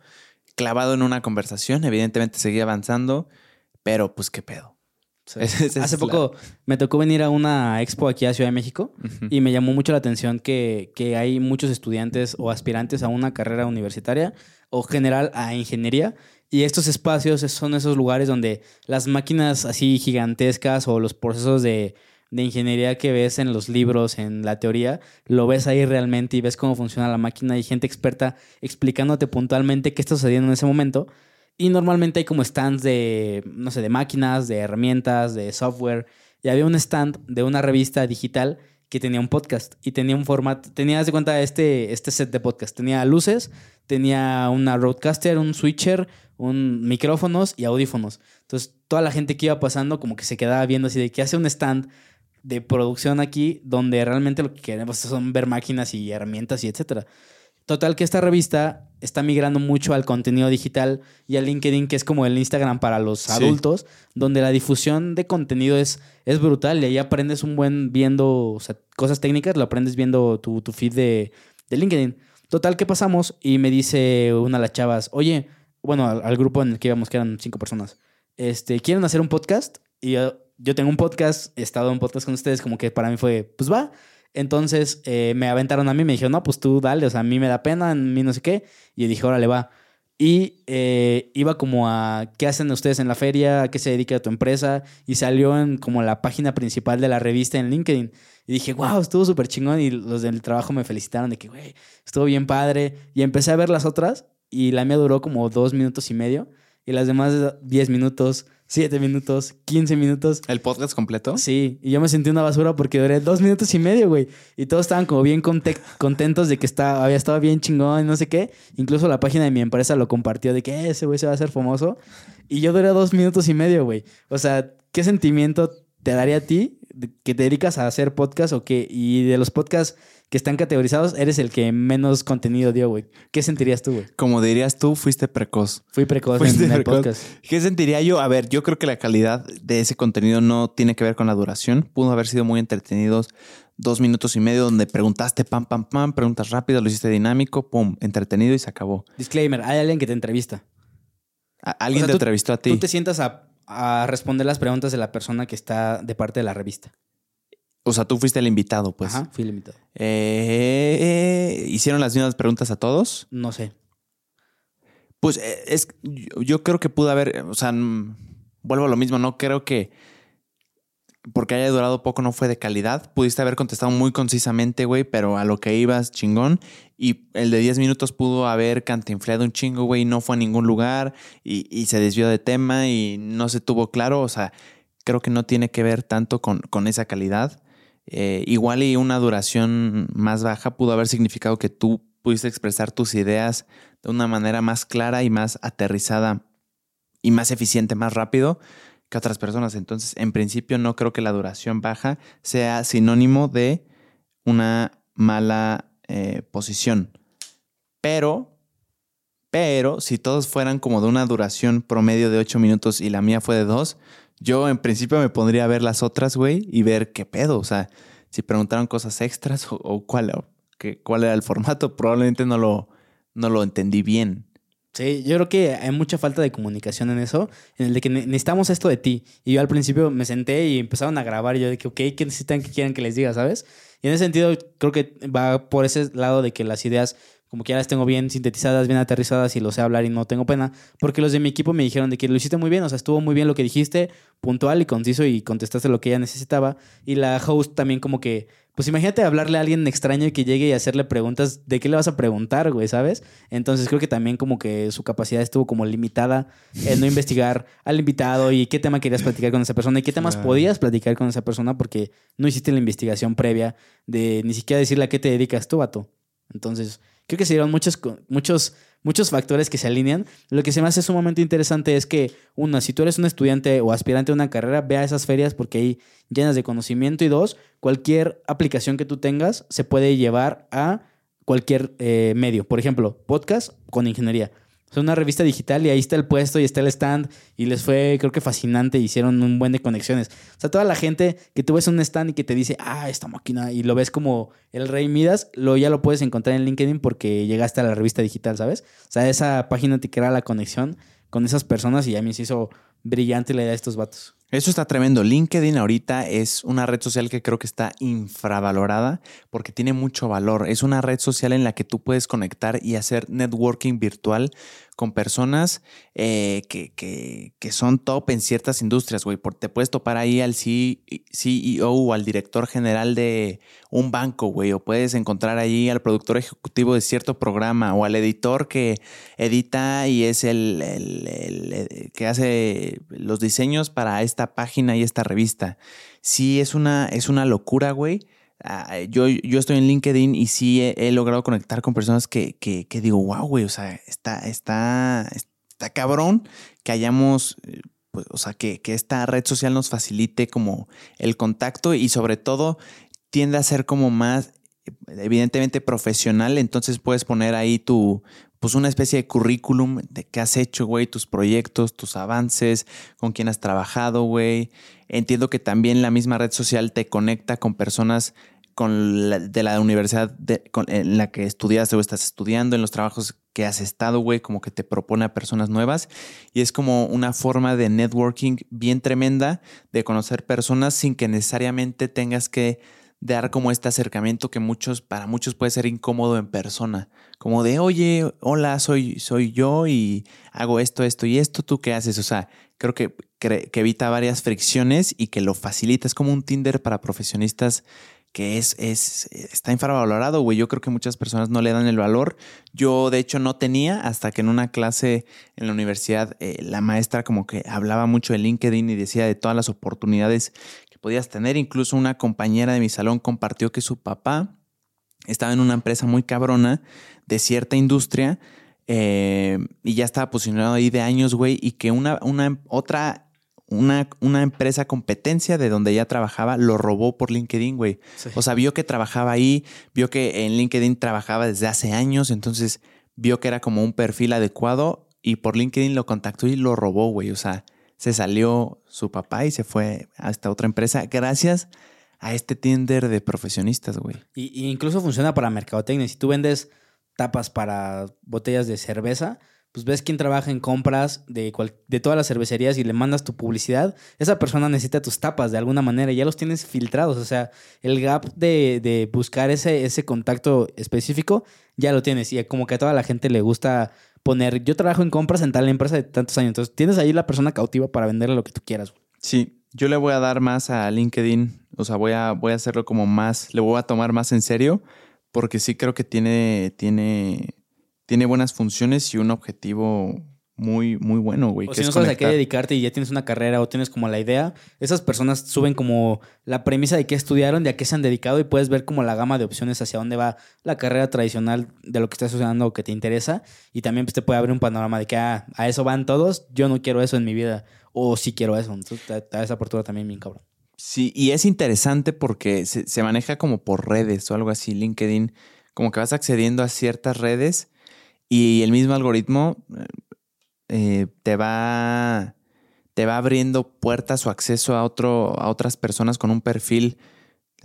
clavado en una conversación. Evidentemente seguía avanzando, pero pues qué pedo. Sí. Hace la- poco me tocó venir a una expo aquí a Ciudad de México Ujú. y me llamó mucho la atención que, que hay muchos estudiantes o aspirantes a una carrera universitaria o general a ingeniería. Y estos espacios son esos lugares donde las máquinas así gigantescas o los procesos de, de ingeniería que ves en los libros, en la teoría, lo ves ahí realmente y ves cómo funciona la máquina y gente experta explicándote puntualmente qué está sucediendo en ese momento. Y normalmente hay como stands de, no sé, de máquinas, de herramientas, de software. Y había un stand de una revista digital que tenía un podcast y tenía un formato, tenía, de cuenta, este, este set de podcast. Tenía luces, tenía una roadcaster, un switcher, un micrófonos y audífonos. Entonces, toda la gente que iba pasando como que se quedaba viendo así de que hace un stand de producción aquí donde realmente lo que queremos son ver máquinas y herramientas y etcétera. Total que esta revista está migrando mucho al contenido digital y al LinkedIn, que es como el Instagram para los adultos, donde la difusión de contenido es, es brutal y ahí aprendes un buen viendo cosas técnicas, lo aprendes viendo tu, feed de, de, LinkedIn. Total que pasamos y me dice una de las chavas, oye, bueno, al, grupo en el que íbamos, que eran cinco personas, este, ¿quieren hacer un podcast? Y yo, tengo un podcast, he estado en podcast con ustedes, como que para mí fue, pues va. Entonces eh, me aventaron a mí, me dijeron, no, pues tú dale, o sea, a mí me da pena, a mí no sé qué. Y dije, órale, va. Y eh, iba como a, ¿qué hacen ustedes en la feria? ¿A qué se dedica tu empresa? Y salió en como la página principal de la revista en LinkedIn. Y dije, wow, estuvo súper chingón. Y los del trabajo me felicitaron de que, güey, estuvo bien padre. Y empecé a ver las otras y la mía duró como dos minutos y medio. Y las demás diez minutos, 7 minutos, 15 minutos. ¿El podcast completo? Sí, y yo me sentí una basura porque duré dos minutos y medio, güey. Y todos estaban como bien contentos de que estaba, había estado bien chingón y no sé qué. Incluso la página de mi empresa lo compartió de que eh, ese güey se va a hacer famoso. Y yo duré dos minutos y medio, güey. O sea, ¿qué sentimiento te daría a ti que te dedicas a hacer podcast o qué? Y de los podcasts que están categorizados, eres el que menos contenido dio, güey. ¿Qué sentirías tú, güey? Como dirías tú, fuiste precoz. Fui precoz en, el podcast. ¿Qué sentiría yo? A ver, yo creo que la calidad de ese contenido no tiene que ver con la duración. Pudo haber sido muy entretenidos dos minutos y medio donde preguntaste pam, pam, pam, preguntas rápidas, lo hiciste dinámico, pum, entretenido y se acabó. Disclaimer, hay alguien que te entrevista. alguien te entrevistó a ti. Tú te sientas a, a responder las preguntas de la persona que está de parte de la revista. O sea, tú fuiste el invitado, pues. Ajá, fui el invitado. Eh, ¿Hicieron las mismas preguntas a todos? No sé. Pues eh, es, yo creo que pudo haber, o sea, vuelvo a lo mismo, no creo que porque haya durado poco no fue de calidad. Pudiste haber contestado muy concisamente, güey, pero a lo que ibas, chingón. Y el de 10 minutos pudo haber cantinfleado un chingo, güey, no fue a ningún lugar y, y, se desvió de tema y no se tuvo claro. O sea, creo que no tiene que ver tanto con, con esa calidad. Eh, igual y una duración más baja pudo haber significado que tú pudiste expresar tus ideas de una manera más clara y más aterrizada y más eficiente, más rápido que otras personas. Entonces, en principio, no creo que la duración baja sea sinónimo de una mala eh, posición. Pero, pero, si todos fueran como de una duración promedio de 8 minutos y la mía fue de 2, yo en principio me pondría a ver las otras, güey, y ver qué pedo. O sea, si preguntaron cosas extras o, cuál, cuál era el formato, probablemente no lo, no lo entendí bien. Sí, yo creo que hay mucha falta de comunicación en eso, en el de que necesitamos esto de ti. Y yo al principio me senté y empezaron a grabar y yo de que, ok, ¿qué necesitan que quieran que les diga, sabes? Y en ese sentido creo que va por ese lado de que las ideas como que ya las tengo bien sintetizadas, bien aterrizadas y lo sé hablar y no tengo pena, porque los de mi equipo me dijeron de que lo hiciste muy bien, o sea, estuvo muy bien lo que dijiste, puntual y conciso y contestaste lo que ella necesitaba. Y la host también como que, pues imagínate hablarle a alguien extraño y que llegue y hacerle preguntas, ¿de qué le vas a preguntar, güey, sabes? Entonces creo que también como que su capacidad estuvo como limitada en no investigar al invitado y qué tema querías platicar con esa persona y qué temas podías platicar con esa persona porque no hiciste la investigación previa de ni siquiera decirle a qué te dedicas tú, vato. Entonces, creo que se dieron muchos, muchos, muchos factores que se alinean. Lo que se me hace sumamente interesante es que, una, si tú eres un estudiante o aspirante a una carrera, vea esas ferias porque hay llenas de conocimiento. Y dos, cualquier aplicación que tú tengas se puede llevar a cualquier eh, medio. Por ejemplo, podcast con ingeniería. Es una revista digital y ahí está el puesto y está el stand y les fue, creo que fascinante, hicieron un buen de conexiones. O sea, toda la gente que tú ves un stand y que te dice, ah, esta máquina, y lo ves como el Rey Midas, lo, ya lo puedes encontrar en LinkedIn porque llegaste a la revista digital, ¿sabes? O sea, esa página te crea la conexión con esas personas y a mí se hizo brillante la idea de estos vatos. Eso está tremendo. LinkedIn ahorita es una red social que creo que está infravalorada porque tiene mucho valor. Es una red social en la que tú puedes conectar y hacer networking virtual con personas eh, que, que, que, son top en ciertas industrias, güey. Te puedes topar ahí al CEO o al director general de un banco, güey. O puedes encontrar ahí al productor ejecutivo de cierto programa o al editor que edita y es el que hace los diseños para esta página y esta revista. Sí, es una, es una locura, güey Ah, yo, yo estoy en LinkedIn y sí he, logrado conectar con personas que, que, digo, wow, güey, o sea, está, está, está cabrón que hayamos, eh, pues, o sea, que, que esta red social nos facilite como el contacto y sobre todo tiende a ser como más, evidentemente profesional, entonces puedes poner ahí tu, pues una especie de currículum de qué has hecho, güey, tus proyectos, tus avances, con quién has trabajado, güey. Entiendo que también la misma red social te conecta con personas con de la universidad en la que estudiaste o estás estudiando, en los trabajos que has estado, güey, como que te propone a personas nuevas. Y es como una forma de networking bien tremenda de conocer personas sin que necesariamente tengas que dar como este acercamiento que muchos, para muchos puede ser incómodo en persona. Como de, oye, hola, soy, soy yo y hago esto, esto y esto, ¿tú qué haces? O sea, creo que, evita varias fricciones y que lo facilita. Es como un Tinder para profesionistas que es, es, está infravalorado, güey. Yo creo que muchas personas no le dan el valor. Yo, de hecho, no tenía hasta que en una clase en la universidad eh, la maestra como que hablaba mucho de LinkedIn y decía de todas las oportunidades podías tener. Incluso una compañera de mi salón compartió que su papá estaba en una empresa muy cabrona de cierta industria eh, y ya estaba posicionado ahí de años, güey, y que una, una otra una, una, empresa competencia de donde ya trabajaba lo robó por LinkedIn, güey. O sea, vio que trabajaba ahí, vio que en LinkedIn trabajaba desde hace años, entonces vio que era como un perfil adecuado y por LinkedIn lo contactó y lo robó, güey. O sea, se salió su papá y se fue a esta otra empresa gracias a este Tinder de profesionistas, güey. Y, incluso funciona para mercadotecnia. Si tú vendes tapas para botellas de cerveza, pues ves quién trabaja en compras de, de todas las cervecerías y le mandas tu publicidad, esa persona necesita tus tapas de alguna manera y ya los tienes filtrados. O sea, el gap de, de, buscar ese, ese contacto específico ya lo tienes. Y como que a toda la gente le gusta poner, yo trabajo en compras en tal empresa de tantos años. Entonces tienes ahí la persona cautiva para venderle lo que tú quieras. Sí, yo le voy a dar más a LinkedIn. O sea, voy a, voy a hacerlo como más, le voy a tomar más en serio porque sí creo que tiene, tiene tiene buenas funciones y un objetivo muy, muy bueno, güey. O si no sabes a qué dedicarte y ya tienes una carrera o tienes como la idea, esas personas suben como la premisa de qué estudiaron, de a qué se han dedicado y puedes ver como la gama de opciones hacia dónde va la carrera tradicional de lo que estás estudiando o que te interesa. Y también pues, te puede abrir un panorama de que ah, a eso van todos, yo no quiero eso en mi vida o sí quiero eso. Entonces te, da esa apertura también bien cabrón. Sí, y es interesante porque se, se maneja como por redes o algo así, LinkedIn, como que vas accediendo a ciertas redes y el mismo algoritmo eh, te va te va abriendo puertas o acceso a otro a otras personas con un perfil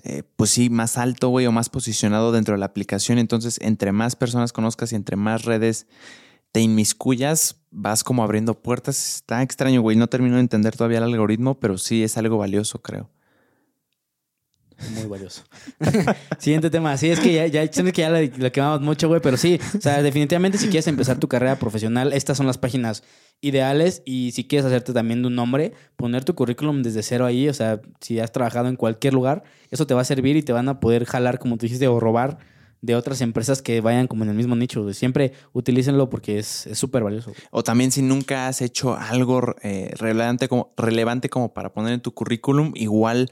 eh, pues sí más alto güey o más posicionado dentro de la aplicación. Entonces entre más personas conozcas y entre más redes te inmiscuyas vas como abriendo puertas. Está extraño güey no termino de entender todavía el algoritmo pero sí es algo valioso creo muy valioso. Siguiente tema. Sí, es que ya, ya, que ya lo, quemamos mucho, güey, pero sí, o sea, definitivamente si quieres empezar tu carrera profesional, estas son las páginas ideales y si quieres hacerte también de un nombre, poner tu currículum desde cero ahí, o sea, si has trabajado en cualquier lugar, eso te va a servir y te van a poder jalar, como tú dijiste, o robar de otras empresas que vayan como en el mismo nicho. Siempre utilícenlo porque es súper valioso. O también si nunca has hecho algo eh, relevante, como, relevante como para poner en tu currículum, igual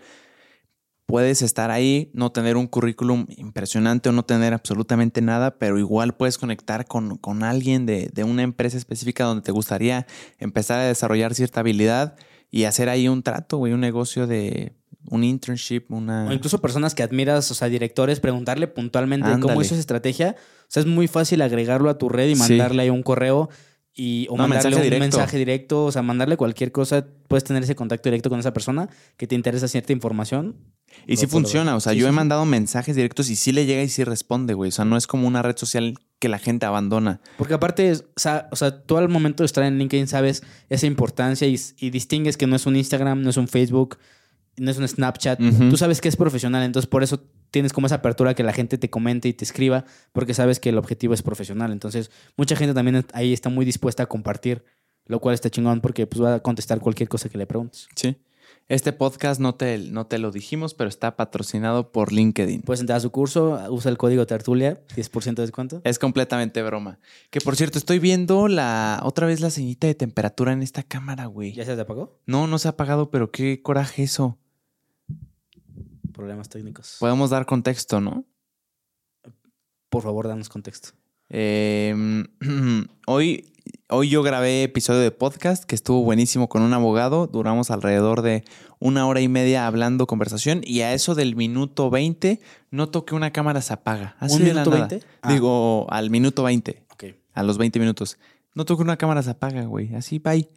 puedes estar ahí, no tener un currículum impresionante o no tener absolutamente nada, pero igual puedes conectar con, con alguien de, de, una empresa específica donde te gustaría empezar a desarrollar cierta habilidad y hacer ahí un trato, güey, un negocio de un internship, una... O incluso personas que admiras, o sea, directores, preguntarle puntualmente cómo hizo esa estrategia. O sea, es muy fácil agregarlo a tu red y mandarle ahí un correo y o No, mandarle mensaje un mensaje directo, o sea, mandarle cualquier cosa, puedes tener ese contacto directo con esa persona que te interesa cierta información. Y sí funciona, o sea, Sí, yo sí, he mandado mensajes directos y sí le llega y sí responde, güey. O sea, no es como una red social que la gente abandona. Porque aparte, o sea, o sea, tú al momento de estar en LinkedIn sabes esa importancia y, y distingues que no es un Instagram, no es un Facebook, no es un Snapchat. Tú sabes que es profesional, entonces por eso tienes como esa apertura que la gente te comente y te escriba, porque sabes que el objetivo es profesional. Entonces, mucha gente también ahí está muy dispuesta a compartir, lo cual está chingón porque pues va a contestar cualquier cosa que le preguntes. Sí. Este podcast no te, no te lo dijimos, pero está patrocinado por LinkedIn. Puedes entrar a su curso, usa el código Tertulia, 10% de descuento. Es completamente broma. Que por cierto, estoy viendo la otra vez la señita de temperatura en esta cámara, güey. ¿Ya se te apagó? No, no se ha apagado, pero qué coraje eso. Problemas técnicos. Podemos dar contexto, ¿no? Por favor, danos contexto. Eh, hoy, hoy yo grabé episodio de podcast que estuvo buenísimo con un abogado. Duramos alrededor de una hora y media hablando conversación y a eso del minuto 20 noto que una cámara se apaga. Así ¿Un de la minuto nada. 20? Ah. Digo, al minuto 20, Ok. a los 20 minutos. Noto que una cámara se apaga, güey. Así, bye.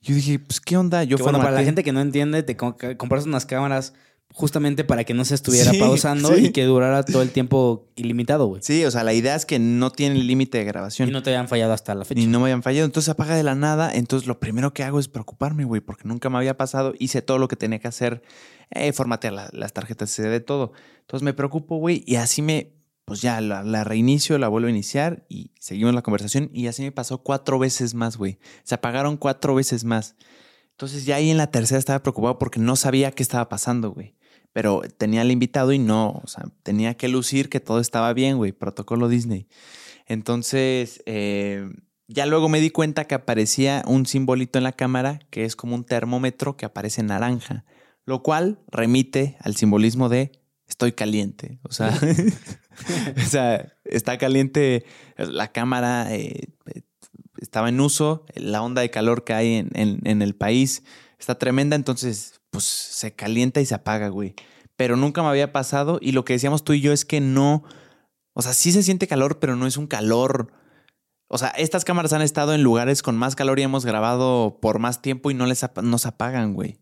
Yo dije, pues, ¿qué onda? Yo Que bueno, para la gente que no entiende, te co- compras unas cámaras justamente para que no se estuviera Sí, pausando sí. y que durara todo el tiempo ilimitado, güey. Sí, o sea, la idea es que no tiene límite de grabación. Y no te hayan fallado hasta la fecha. Y no me habían fallado. Entonces se apaga de la nada. Entonces lo primero que hago es preocuparme, güey, porque nunca me había pasado. Hice todo lo que tenía que hacer, eh, formatear la- las tarjetas CD, todo. Entonces me preocupo, güey, y así me, pues ya la, la reinicio, la vuelvo a iniciar y seguimos la conversación. Y así me pasó cuatro veces más, güey. Se apagaron cuatro veces más. Entonces ya ahí en la tercera estaba preocupado porque no sabía qué estaba pasando, güey. Pero tenía al invitado y no, o sea, tenía que lucir que todo estaba bien, güey, protocolo Disney. Entonces, eh, ya luego me di cuenta que aparecía un simbolito en la cámara que es como un termómetro que aparece en naranja, lo cual remite al simbolismo de estoy caliente. O sea, o sea está caliente la cámara, eh, estaba en uso, la onda de calor que hay en- en el país está tremenda, entonces pues se calienta y se apaga, güey. Pero nunca me había pasado y lo que decíamos tú y yo es que no, o sea, sí se siente calor, pero no es un calor. O sea, estas cámaras han estado en lugares con más calor y hemos grabado por más tiempo y no les ap- nos apagan, güey.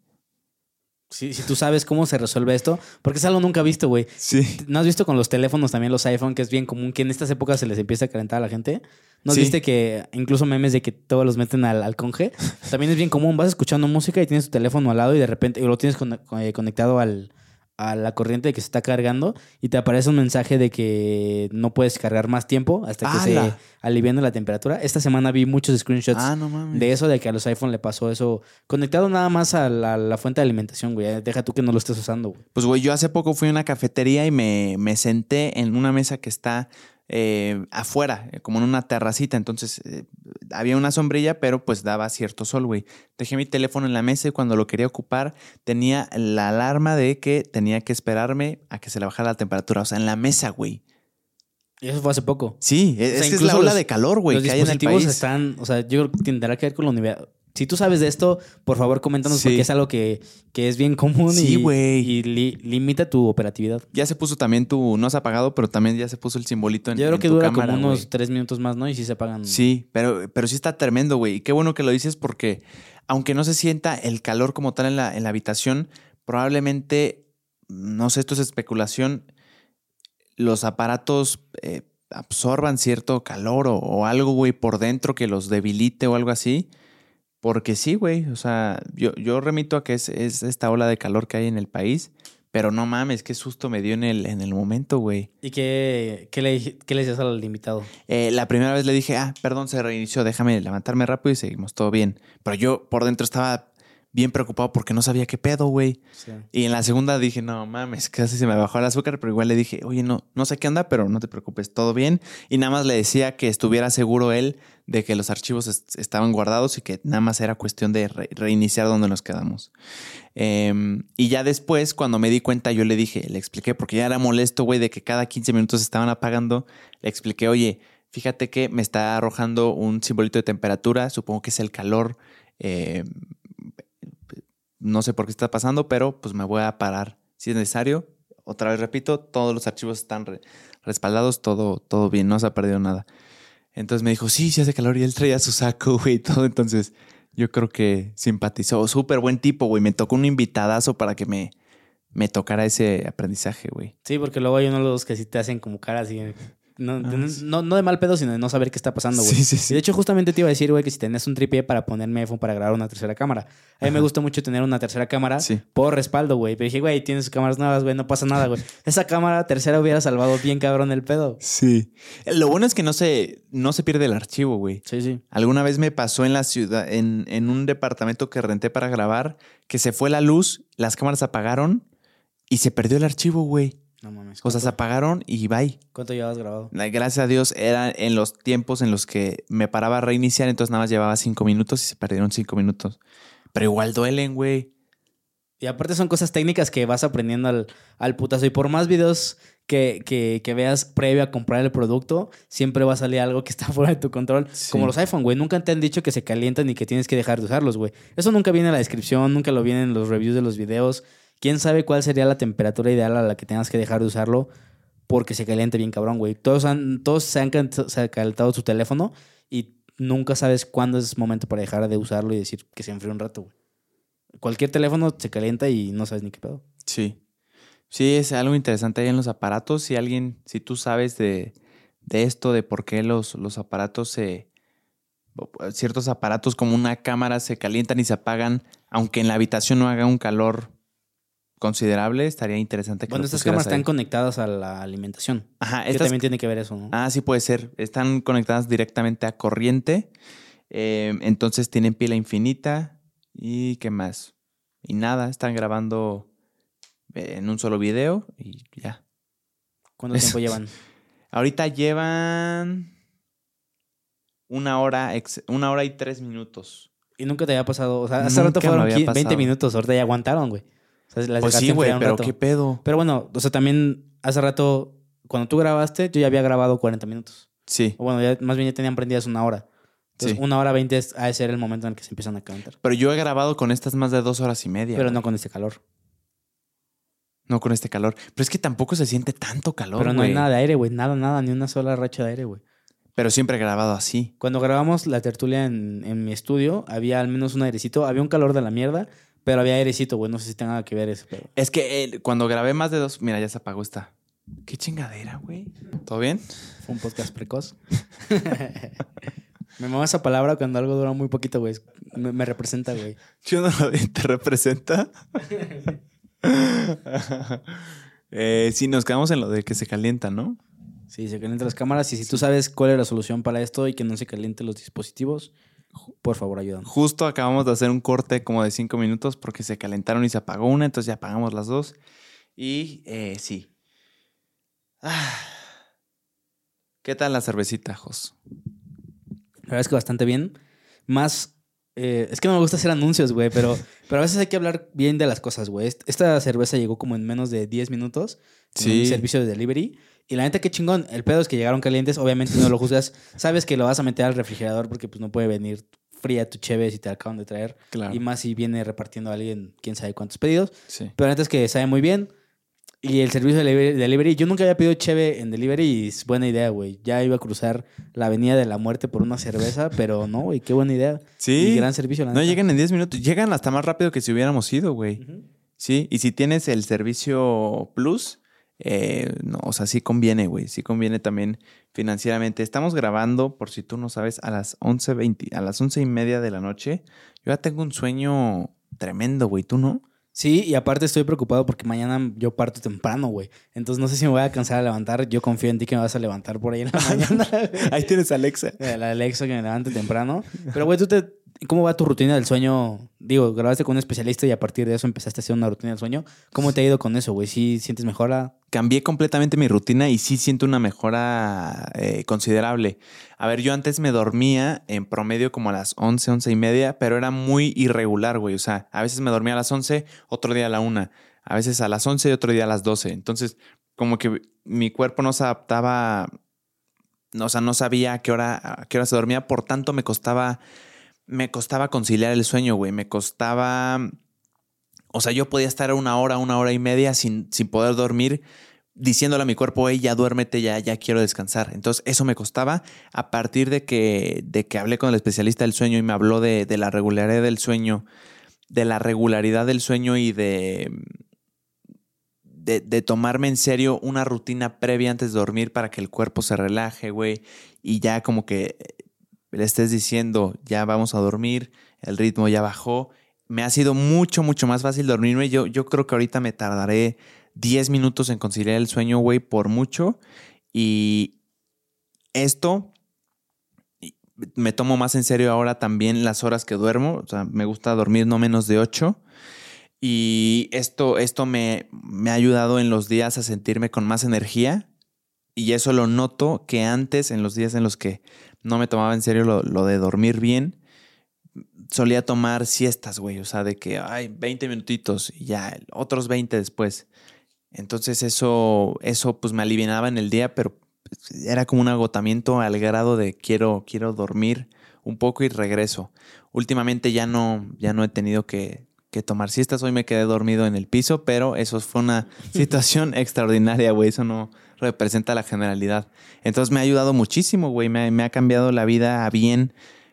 Si, si tú sabes cómo se resuelve esto, porque es algo nunca visto, güey. Sí. ¿No has visto con los teléfonos también, los iPhone, que es bien común que en estas épocas se les empieza a calentar a la gente? ¿No Sí. viste que incluso memes de que todos los meten al, al conge? También es bien común. Vas escuchando música y tienes tu teléfono al lado y de repente y lo tienes con- eh, conectado al, a la corriente que se está cargando y te aparece un mensaje de que no puedes cargar más tiempo hasta que se ¡Hala! aliviane la temperatura. Esta semana vi muchos screenshots Ah, no de eso, de que a los iPhone le pasó eso conectado nada más a la, la fuente de alimentación, güey. Deja tú que no lo estés usando, güey. Pues, güey, yo hace poco fui a una cafetería y me, me senté en una mesa que está eh, afuera, eh, como en una terracita. Entonces, eh, había una sombrilla, pero pues daba cierto sol, güey. Dejé mi teléfono en la mesa y cuando lo quería ocupar, tenía la alarma de que tenía que esperarme a que se le bajara la temperatura. O sea, en la mesa, güey. Y eso fue hace poco. Sí, es, sea, es que es incluso la ola los- de calor, güey, los que hay en el dispositivos país. están, o sea, yo creo que tendrá que ver con la universidad. Si tú sabes de esto, por favor, coméntanos Sí. porque es algo que, que es bien común Sí, y, güey. y li- limita tu operatividad. Ya se puso también tu, no se ha apagado, pero también ya se puso el simbolito en Yo creo en que tu dura cámara, como unos tres minutos más, ¿no? Y si se apagan. Sí, pero, pero sí está tremendo, güey. Y qué bueno que lo dices porque aunque no se sienta el calor como tal en la, en la habitación, probablemente, no sé, esto es especulación, los aparatos eh, absorban cierto calor o, o algo, güey, por dentro que los debilite o algo así. Porque sí, güey. O sea, yo, yo remito a que es, es esta ola de calor que hay en el país. Pero no mames, qué susto me dio en el, en el momento, güey. ¿Y qué, qué le, qué le decías al invitado? Eh, la primera vez le dije, ah, perdón, se reinició, déjame levantarme rápido y seguimos todo bien. Pero yo por dentro estaba bien preocupado porque no sabía qué pedo, güey. Y en la segunda dije, no mames, casi se me bajó el azúcar, pero igual le dije, oye, no, no sé qué onda, pero no te preocupes, todo bien. Y nada más le decía que estuviera seguro él de que los archivos est- estaban guardados y que nada más era cuestión de re- reiniciar donde nos quedamos. Em, y ya después, cuando me di cuenta, yo le dije, le expliqué, porque ya era molesto, güey, de que cada 15 minutos estaban apagando. Le expliqué, oye, fíjate que me está arrojando un simbolito de temperatura, supongo que es el calor. em, no sé por qué está pasando, pero pues me voy a parar si es necesario. Otra vez repito, todos los archivos están re- respaldados, todo, todo bien, no se ha perdido nada. Entonces me dijo, sí, sí hace calor y él traía su saco, güey, y todo. Entonces yo creo que simpatizó. Súper buen tipo, güey. Me tocó un invitadazo para que me, me tocara ese aprendizaje, güey. Sí, porque luego hay unos los que sí te hacen como caras y no, Ah, sí. no, no de mal pedo, sino de no saber qué está pasando, güey. Sí, sí, Y de hecho, justamente te iba a decir, güey, que si tenés un tripié para poner mi iPhone para grabar una tercera cámara. A mí me gusta mucho tener una tercera cámara Sí. por respaldo, güey. Pero dije, güey, tienes cámaras nuevas, güey, no pasa nada, güey. Esa cámara tercera hubiera salvado bien cabrón el pedo. Sí. Lo bueno es que no se, no se pierde el archivo, güey. Sí, sí. Alguna vez me pasó en la ciudad, en, en un departamento que renté para grabar, que se fue la luz, las cámaras apagaron y se perdió el archivo, güey. No mames. O sea, se ¿Cuánto, apagaron y bye. cuánto llevabas grabado? Gracias a Dios era en los tiempos en los que me paraba a reiniciar, entonces nada más llevaba cinco minutos y se perdieron cinco minutos. Pero igual duelen, güey. Y aparte son cosas técnicas que vas aprendiendo al, al putazo. Y por más videos que, que, que veas previo a comprar el producto, siempre va a salir algo que está fuera de tu control. Sí. Como los iPhone, güey. Nunca te han dicho que se calientan y que tienes que dejar de usarlos, güey. Eso nunca viene en la descripción, nunca lo viene en los reviews de los videos. ¿Quién sabe cuál sería la temperatura ideal a la que tengas que dejar de usarlo? Porque se caliente bien cabrón, güey. Todos, han, todos se han calentado su teléfono y nunca sabes cuándo es momento para dejar de usarlo y decir que se enfríe un rato, güey. Cualquier teléfono se calienta y no sabes ni qué pedo. Sí. Sí, es algo interesante ahí en los aparatos. Si alguien, si tú sabes de, de esto, de por qué los, los aparatos se. ciertos aparatos como una cámara se calientan y se apagan, aunque en la habitación no haga un calor considerable, estaría interesante que Bueno, estas cámaras están conectadas a la alimentación. Ajá, estas también tiene que ver eso, ¿no? Ah, sí puede ser. Están conectadas directamente a corriente. Eh, entonces tienen pila infinita. ¿Y qué más? Y nada, están grabando en un solo video y ya. ¿Cuánto eso. tiempo llevan? Ahorita llevan una hora, ex- una hora y tres minutos. Y nunca te había pasado. O sea, hace rato fueron había 15, 20 pasado. minutos, ahorita ya aguantaron, güey. O sea, Pues sí, güey, pero rato. qué pedo. Pero bueno, o sea, también hace rato, cuando tú grabaste, yo ya había grabado 40 minutos. Sí, O bueno, ya, más bien ya tenían prendidas una hora. Entonces, Sí. una hora 20 es, ha de ser el momento en el que se empiezan a calentar. pero yo he grabado con estas más de dos horas y media. Pero güey. no con este calor. No con este calor. Pero es que tampoco se siente tanto calor, Pero no hay nada de aire, güey. Nada, nada, ni una sola racha de aire, güey. Pero siempre he grabado así. Cuando grabamos la tertulia en, en mi estudio, había al menos un airecito. Había un calor de la mierda, pero había airecito, güey. No sé si tenga que ver eso, pero... Es que eh, cuando grabé más de dos. Mira, ya se apagó esta. Qué chingadera, güey. ¿Todo bien? Fue un podcast precoz. me mama esa palabra cuando algo dura muy poquito, güey. Me, me representa, güey. Yo no lo te representa. eh, sí, nos quedamos en lo de que se calienta, ¿no? Sí, se calientan las cámaras. Y si tú sabes cuál es la solución para esto y que no se calienten los dispositivos, por favor, ayúdanos. Justo acabamos de hacer un corte como de cinco minutos porque se calentaron y se apagó una, entonces ya apagamos las dos. Y eh, sí. Ah. ¿Qué tal la cervecita, Jos? La verdad es que bastante bien. Más. Eh, es que no me gusta hacer anuncios, güey, pero, pero a veces hay que hablar bien de las cosas, güey. Est- Esta cerveza llegó como en menos de 10 minutos. Sí. Un servicio de delivery. Y la neta, qué chingón. El pedo es que llegaron calientes. Obviamente no lo juzgas. Sabes que lo vas a meter al refrigerador porque pues no puede venir fría tu cheve si te acaban de traer. Claro. Y más si viene repartiendo a alguien quién sabe cuántos pedidos. Sí. Pero la neta es que sabe muy bien. Y el servicio de delivery, yo nunca había pedido cheve en delivery y es buena idea, güey. Ya iba a cruzar la avenida de la muerte por una cerveza, pero no, güey, qué buena idea. Sí. Y gran servicio, la No neta. llegan en 10 minutos, llegan hasta más rápido que si hubiéramos ido, güey. Sí, y si tienes el servicio Plus, eh, no, o sea, sí conviene, güey, sí conviene también financieramente. Estamos grabando, por si tú no sabes, a las 11.20, a las once y media de la noche. Yo ya tengo un sueño tremendo, güey, ¿tú no? Sí, y aparte estoy preocupado porque mañana yo parto temprano, güey. Entonces no sé si me voy a cansar a levantar. Yo confío en ti que me vas a levantar por ahí en la mañana. Ahí tienes a Alexa. La Alexa que me levante temprano. Pero, güey, tú te... ¿Cómo va tu rutina del sueño? Digo, grabaste con un especialista y a partir de eso empezaste a hacer una rutina del sueño. ¿Cómo te ha ido con eso, güey? ¿Sí sientes mejora? Cambié completamente mi rutina y sí siento una mejora eh, considerable. A ver, yo antes me dormía en promedio como a las 11, 11 y media, pero era muy irregular, güey. O sea, a veces me dormía a las 11, otro día a la 1, a veces a las 11 y otro día a las 12. Entonces, como que mi cuerpo no se adaptaba, o sea, no sabía qué hora, a qué hora se dormía, por tanto me costaba, me costaba conciliar el sueño, güey. Me costaba, o sea, yo podía estar una hora, una hora y media sin, sin poder dormir diciéndole a mi cuerpo, hey, ya duérmete, ya, ya quiero descansar. Entonces, eso me costaba a partir de que, de que hablé con el especialista del sueño y me habló de, de la regularidad del sueño, de la regularidad del sueño y de, de, de, tomarme en serio una rutina previa antes de dormir para que el cuerpo se relaje, güey, y ya como que le estés diciendo, ya vamos a dormir, el ritmo ya bajó. Me ha sido mucho, mucho más fácil dormirme. Yo, yo creo que ahorita me tardaré 10 minutos en conciliar el sueño, güey, por mucho. Y esto me tomo más en serio ahora también las horas que duermo. O sea, me gusta dormir no menos de 8. Y esto, esto me, me ha ayudado en los días a sentirme con más energía. Y eso lo noto que antes, en los días en los que no me tomaba en serio lo, lo de dormir bien, solía tomar siestas, güey. O sea, de que, ay, 20 minutitos y ya, otros 20 después. Entonces eso, eso pues me alivianaba en el día, pero era como un agotamiento al grado de quiero, quiero dormir un poco y regreso. Últimamente ya no, ya no he tenido que, que tomar siestas. Hoy me quedé dormido en el piso, pero eso fue una situación extraordinaria, güey. Eso no representa la generalidad. Entonces me ha ayudado muchísimo, güey. Me, ha cambiado la vida a bien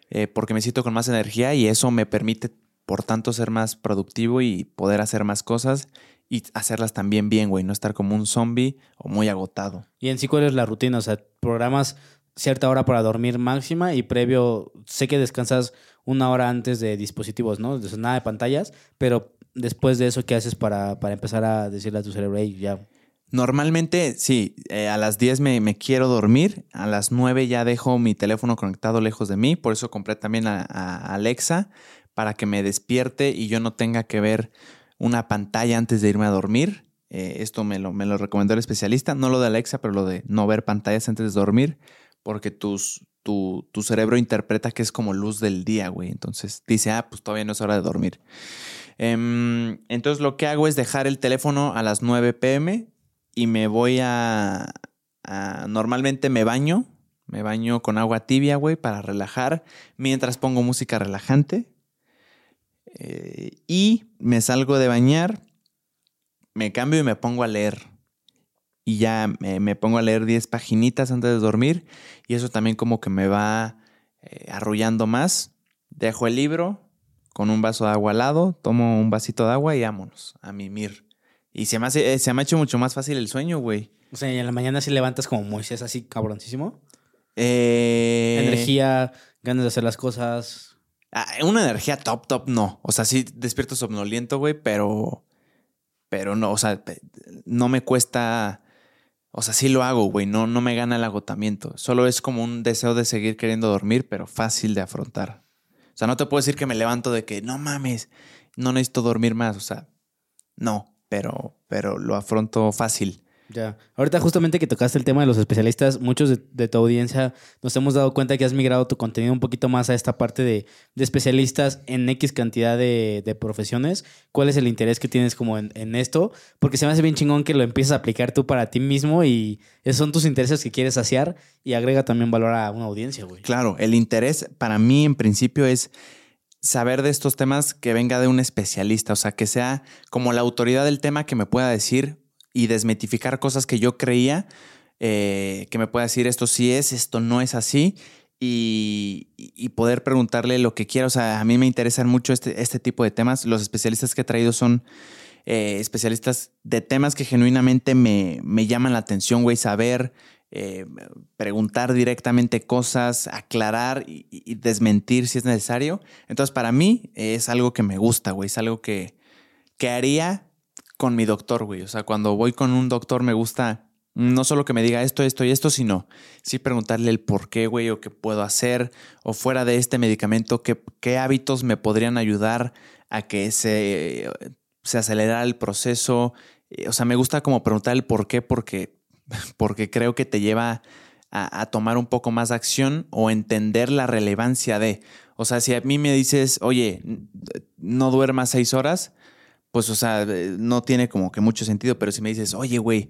eh, porque me siento con más energía y eso me permite, por tanto, ser más productivo y poder hacer más cosas y hacerlas también bien, güey, no estar como un zombie o muy agotado. Y en sí, ¿cuál es la rutina? O sea, programas cierta hora para dormir máxima y previo, sé que descansas una hora antes de dispositivos, ¿no? De nada de pantallas, pero después de eso, ¿qué haces para, para empezar a decirle a tu cerebro, hey, ya? Normalmente, sí, eh, a las 10 me, me, quiero dormir, a las 9 ya dejo mi teléfono conectado lejos de mí, por eso compré también a, Alexa para que me despierte y yo no tenga que ver una pantalla antes de irme a dormir. Eh, esto me lo, me lo recomendó el especialista, no lo de Alexa, pero lo de no ver pantallas antes de dormir, porque tus, tu, tu cerebro interpreta que es como luz del día, güey. Entonces dice, ah, pues todavía no es hora de dormir. Um, entonces lo que hago es dejar el teléfono a las 9 pm y me voy a, normalmente me baño, me baño con agua tibia, güey, para relajar, mientras pongo música relajante. Eh, y me salgo de bañar, me cambio y me pongo a leer. Y ya me, pongo a leer 10 paginitas antes de dormir. Y eso también como que me va eh, arrullando más. Dejo el libro con un vaso de agua al lado, tomo un vasito de agua y vámonos a mimir. Y se me, hace, eh, se me ha hecho mucho más fácil el sueño, güey. O sea, en la mañana si levantas como Moisés así cabroncísimo. Energía, ganas de hacer las cosas. Ah, una energía top, top, no. O sea, sí despierto somnoliento, güey, pero. Pero no, o sea, no me cuesta. O sea, sí lo hago, güey. No, no me gana el agotamiento. Solo es como un deseo de seguir queriendo dormir, pero fácil de afrontar. O sea, no te puedo decir que me levanto de que no mames, no necesito dormir más. O sea, no, pero, pero lo afronto fácil. Ya. Ahorita justamente que tocaste el tema de los especialistas, muchos de, tu audiencia nos hemos dado cuenta que has migrado tu contenido un poquito más a esta parte de, especialistas en X cantidad de, profesiones. ¿Cuál es el interés que tienes como en, esto? Porque se me hace bien chingón que lo empieces a aplicar tú para ti mismo y esos son tus intereses que quieres saciar y agrega también valor a una audiencia, güey. Claro, el interés para mí en principio es saber de estos temas que venga de un especialista, o sea, que sea como la autoridad del tema que me pueda decir, y desmitificar cosas que yo creía, eh, que me pueda decir esto sí es, esto no es así. Y, poder preguntarle lo que quiera. O sea, a mí me interesan mucho este, este tipo de temas. Los especialistas que he traído son eh, especialistas de temas que genuinamente me, me llaman la atención, güey. Saber, eh, preguntar directamente cosas, aclarar y, desmentir si es necesario. Entonces, para mí es algo que me gusta, güey. Es algo que, que haría con mi doctor, güey. O sea, cuando voy con un doctor me gusta no solo que me diga esto, esto y esto, sino sí preguntarle el por qué, güey, o qué puedo hacer, o fuera de este medicamento, qué, hábitos me podrían ayudar a que se, se acelerara el proceso. O sea, me gusta como preguntar el por qué, porque, porque creo que te lleva a, tomar un poco más de acción o entender la relevancia de. O sea, si a mí me dices, oye, no duermas seis horas, pues, o sea, eh, no tiene como que mucho sentido, pero si me dices, oye, güey,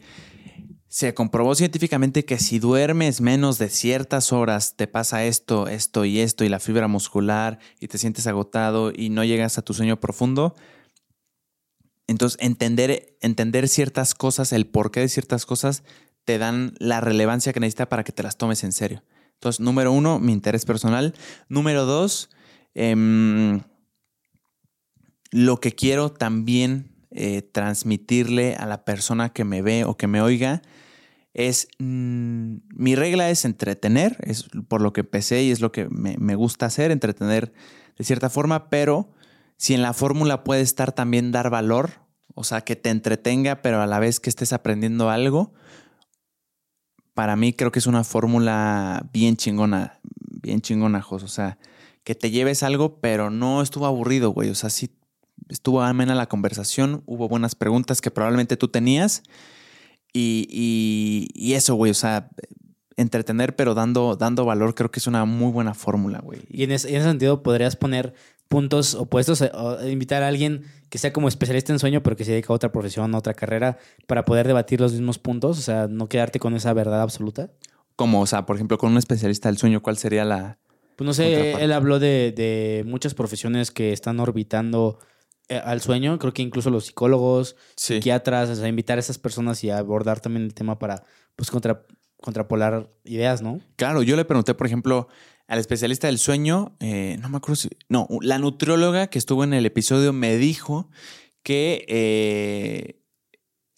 se comprobó científicamente que si duermes menos de ciertas horas te pasa esto, esto y esto, y la fibra muscular, y te sientes agotado y no llegas a tu sueño profundo, Entonces, entender, entender ciertas cosas, el porqué de ciertas cosas, te dan la relevancia que necesita para que te las tomes en serio. Entonces, número uno, mi interés personal. Número dos, em, lo que quiero también eh, transmitirle a la persona que me ve o que me oiga es, mm, mi regla es entretener, es por lo que empecé y es lo que me, me gusta hacer, entretener de cierta forma, pero si en la fórmula puede estar también dar valor, o sea, que te entretenga, pero a la vez que estés aprendiendo algo, para mí creo que es una fórmula bien chingona, bien chingona, Jos. O sea, que te lleves algo, pero no estuvo aburrido, güey. O sea, sí estuvo amena la conversación, hubo buenas preguntas que probablemente tú tenías. Y, y, eso, güey, o sea, entretener, pero dando, dando valor, creo que es una muy buena fórmula, güey. Y en ese, en ese, sentido, podrías poner puntos opuestos, eh, o invitar a alguien que sea como especialista en sueño, pero que se dedica a otra profesión, a otra carrera, para poder debatir los mismos puntos, o sea, no quedarte con esa verdad absoluta. Como, o sea, por ejemplo, con un especialista del sueño, ¿cuál sería la... Pues no sé, él habló de, de, muchas profesiones que están orbitando eh, al sueño, creo que incluso los psicólogos, sí. psiquiatras, o sea, invitar a esas personas y abordar también el tema para, pues, contra, contrapolar ideas, ¿no? Claro, yo le pregunté, por ejemplo, al especialista del sueño, eh, no me acuerdo si. No, la nutrióloga que estuvo en el episodio me dijo que eh,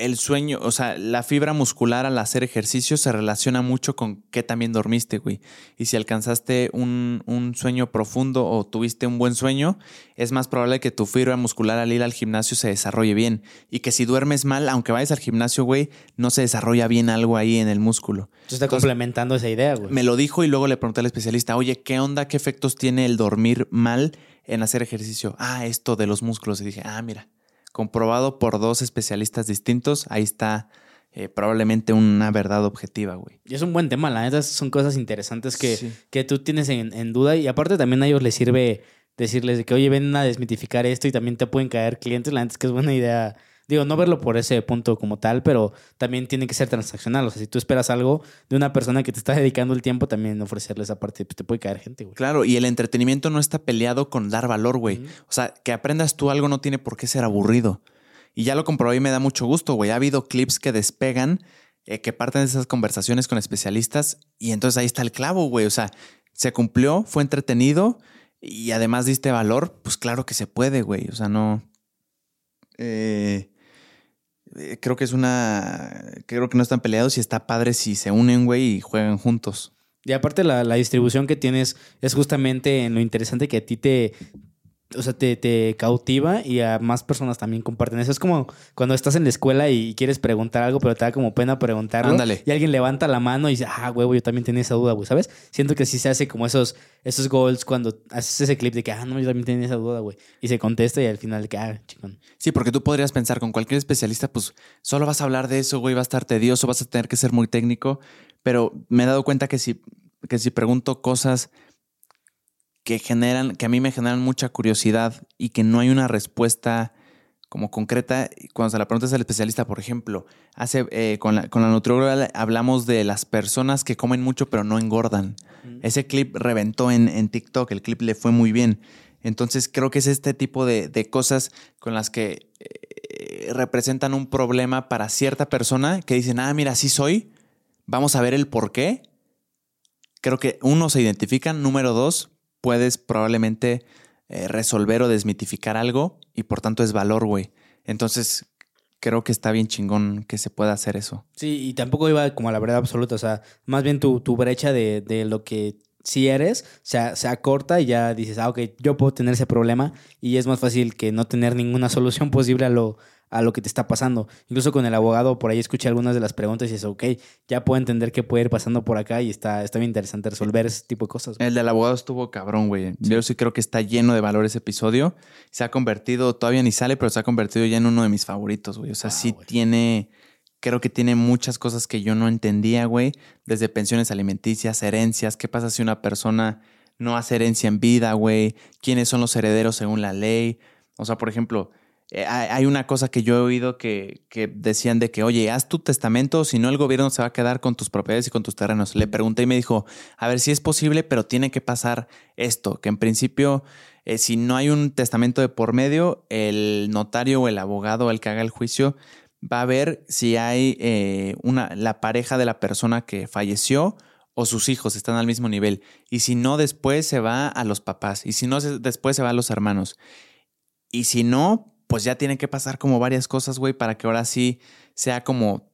el sueño, o sea, la fibra muscular al hacer ejercicio se relaciona mucho con qué también dormiste, güey. Y si alcanzaste un, un, sueño profundo o tuviste un buen sueño, es más probable que tu fibra muscular al ir al gimnasio se desarrolle bien. Y que si duermes mal, aunque vayas al gimnasio, güey, no se desarrolla bien algo ahí en el músculo. Entonces está Entonces, complementando esa idea, güey. Me lo dijo y luego le pregunté al especialista, oye, ¿qué onda? ¿Qué efectos tiene el dormir mal en hacer ejercicio? Ah, esto de los músculos. Y dije, ah, mira comprobado por dos especialistas distintos, ahí está eh, probablemente una verdad objetiva, güey. Y es un buen tema, la neta son cosas interesantes que, sí. que tú tienes en, en, duda y aparte también a ellos les sirve decirles de que, oye, ven a desmitificar esto y también te pueden caer clientes, la neta es que es buena idea. Digo, no verlo por ese punto como tal, pero también tiene que ser transaccional. O sea, si tú esperas algo de una persona que te está dedicando el tiempo, también ofrecerle esa parte, pues te puede caer gente, güey. Claro, y el entretenimiento no está peleado con dar valor, güey. O sea, que aprendas tú algo no tiene por qué ser aburrido. Y ya lo comprobé y me da mucho gusto, güey. Ha habido clips que despegan, eh, que parten de esas conversaciones con especialistas y entonces ahí está el clavo, güey. O sea, se cumplió, fue entretenido y además diste valor, pues claro que se puede, güey. O sea, no... Eh, creo que es una... Creo que no están peleados y está padre si se unen, güey, y juegan juntos. Y aparte la, la distribución que tienes es justamente en lo interesante que a ti te, o sea, te, te, cautiva y a más personas también comparten eso. Es como cuando estás en la escuela y quieres preguntar algo, pero te da como pena preguntarlo. Ándale. Y alguien levanta la mano y dice, ah, huevo, yo también tenía esa duda, güey, ¿sabes? Siento que sí se hace como esos, esos goals cuando haces ese clip de que, ah, no, yo también tenía esa duda, güey. Y se contesta y al final, que, ah, chingón. Sí, porque tú podrías pensar con cualquier especialista, pues solo vas a hablar de eso, güey, va a estar tedioso, vas a tener que ser muy técnico. Pero me he dado cuenta que si, que si pregunto cosas que generan, que a mí me generan mucha curiosidad y que no hay una respuesta como concreta. Cuando se la preguntas al especialista, por ejemplo, hace eh, con la, con la nutrióloga hablamos de las personas que comen mucho pero no engordan. Mm. Ese clip reventó en, en, TikTok, el clip le fue muy bien. Entonces creo que es este tipo de, de cosas con las que eh, representan un problema para cierta persona que dicen, ah, mira, así soy, vamos a ver el por qué. Creo que uno se identifican, número dos, puedes probablemente eh, resolver o desmitificar algo y por tanto es valor, güey. Entonces, creo que está bien chingón que se pueda hacer eso. Sí, y tampoco iba como a la verdad absoluta, o sea, más bien tu, tu brecha de, de lo que sí eres, se, se acorta y ya dices, ah, ok, yo puedo tener ese problema y es más fácil que no tener ninguna solución posible a lo, a lo que te está pasando. Incluso con el abogado, por ahí escuché algunas de las preguntas y dices, ok, ya puedo entender qué puede ir pasando por acá y está, está bien interesante resolver ese tipo de cosas. El del abogado estuvo cabrón, güey. Sí. Yo sí creo que está lleno de valor ese episodio. Se ha convertido, todavía ni sale, pero se ha convertido ya en uno de mis favoritos, güey. O sea, ah, sí güey. tiene, creo que tiene muchas cosas que yo no entendía, güey. Desde pensiones alimenticias, herencias, qué pasa si una persona no hace herencia en vida, güey. ¿Quiénes son los herederos según la ley? O sea, por ejemplo hay hay una cosa que yo he oído que, decían de que, oye, haz tu testamento, si no el gobierno se va a quedar con tus propiedades y con tus terrenos. Le pregunté y me dijo, a ver si es posible, pero tiene que pasar esto, que en principio, eh, si no hay un testamento de por medio, el notario o el abogado, el que haga el juicio, va a ver si hay eh, una, la pareja de la persona que falleció o sus hijos están al mismo nivel. Y si no, después se va a los papás. Y si no, después se va a los hermanos. Y si no, pues ya tienen que pasar como varias cosas, güey, para que ahora sí sea como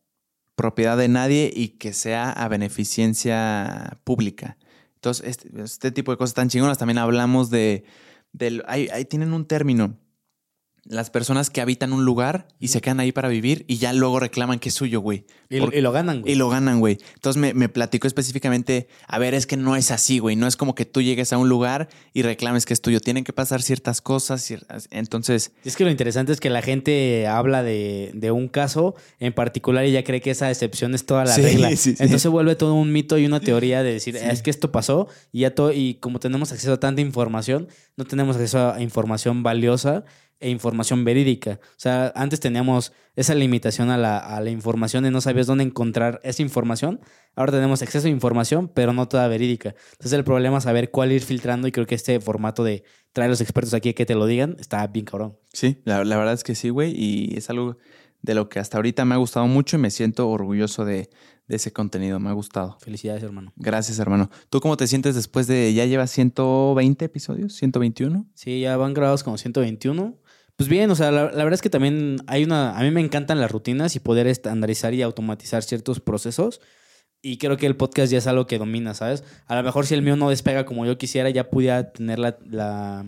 propiedad de nadie y que sea a beneficencia pública. Entonces, este, este tipo de cosas tan chingonas. También hablamos de. del- ahí, ahí tienen un término. Las personas que habitan un lugar y se quedan ahí para vivir y ya luego reclaman que es suyo, güey. Y, Por- y lo ganan, güey. y lo ganan, güey. Entonces me, me platicó específicamente, a ver, es que no es así, güey. No es como que tú llegues a un lugar y reclames que es tuyo. Tienen que pasar ciertas cosas. ciertas- Entonces, Es que lo interesante es que la gente habla de, de un caso en particular y ya cree que esa excepción es toda la Sí, regla. sí, sí. Entonces vuelve todo un mito y una teoría de decir, es que esto pasó y ya todo, y como tenemos acceso a tanta información, no tenemos acceso a información valiosa e información verídica. O sea, antes teníamos esa limitación a la, a la información y no sabías dónde encontrar esa información. Ahora tenemos acceso a información, pero no toda verídica. Entonces el problema es saber cuál ir filtrando y creo que este formato de traer a los expertos aquí que te lo digan está bien cabrón. sí, la, la verdad es que sí, güey. Y es algo de lo que hasta ahorita me ha gustado mucho y me siento orgulloso de, de ese contenido. Me ha gustado. Felicidades, hermano. Gracias, hermano. ¿Tú cómo te sientes después de, ya llevas 120 episodios? ¿121? Sí, ya van grabados como 121. Pues bien, o sea, la, la verdad es que también hay una... A mí me encantan las rutinas y poder estandarizar y automatizar ciertos procesos. Y creo que el podcast ya es algo que domina, ¿sabes? A lo mejor si el mío no despega como yo quisiera, ya pudiera tener la, la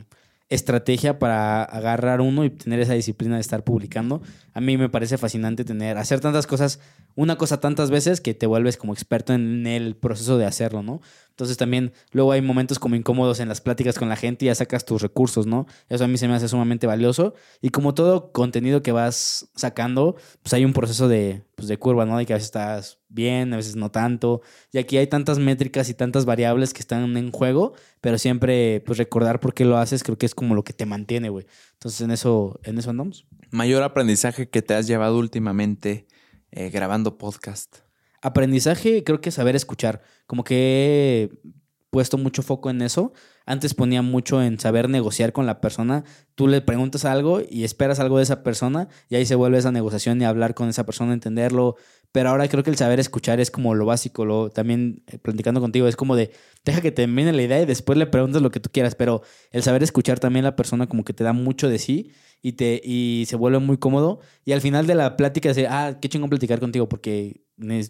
estrategia para agarrar uno y tener esa disciplina de estar publicando. A mí me parece fascinante tener, hacer tantas cosas, una cosa tantas veces que te vuelves como experto en el proceso de hacerlo, ¿no? Entonces también luego hay momentos como incómodos en las pláticas con la gente y ya sacas tus recursos, ¿no? Eso a mí se me hace sumamente valioso. Y como todo contenido que vas sacando, pues hay un proceso de, pues de curva, ¿no? De que a veces estás bien, a veces no tanto. Y aquí hay tantas métricas y tantas variables que están en juego, pero siempre pues recordar por qué lo haces creo que es como lo que te mantiene, güey. Entonces en eso, en eso andamos. Mayor aprendizaje que te has llevado últimamente eh, grabando podcast. Aprendizaje, creo que saber escuchar. Como que he puesto mucho foco en eso. Antes ponía mucho en saber negociar con la persona. Tú le preguntas algo y esperas algo de esa persona y ahí se vuelve esa negociación y hablar con esa persona, entenderlo. Pero ahora creo que el saber escuchar es como lo básico. Lo, también eh, platicando contigo es como de deja que te termine la idea y después le preguntas lo que tú quieras. Pero el saber escuchar también a la persona como que te da mucho de sí y, te, y se vuelve muy cómodo. Y al final de la plática dice, ah, qué chingón platicar contigo porque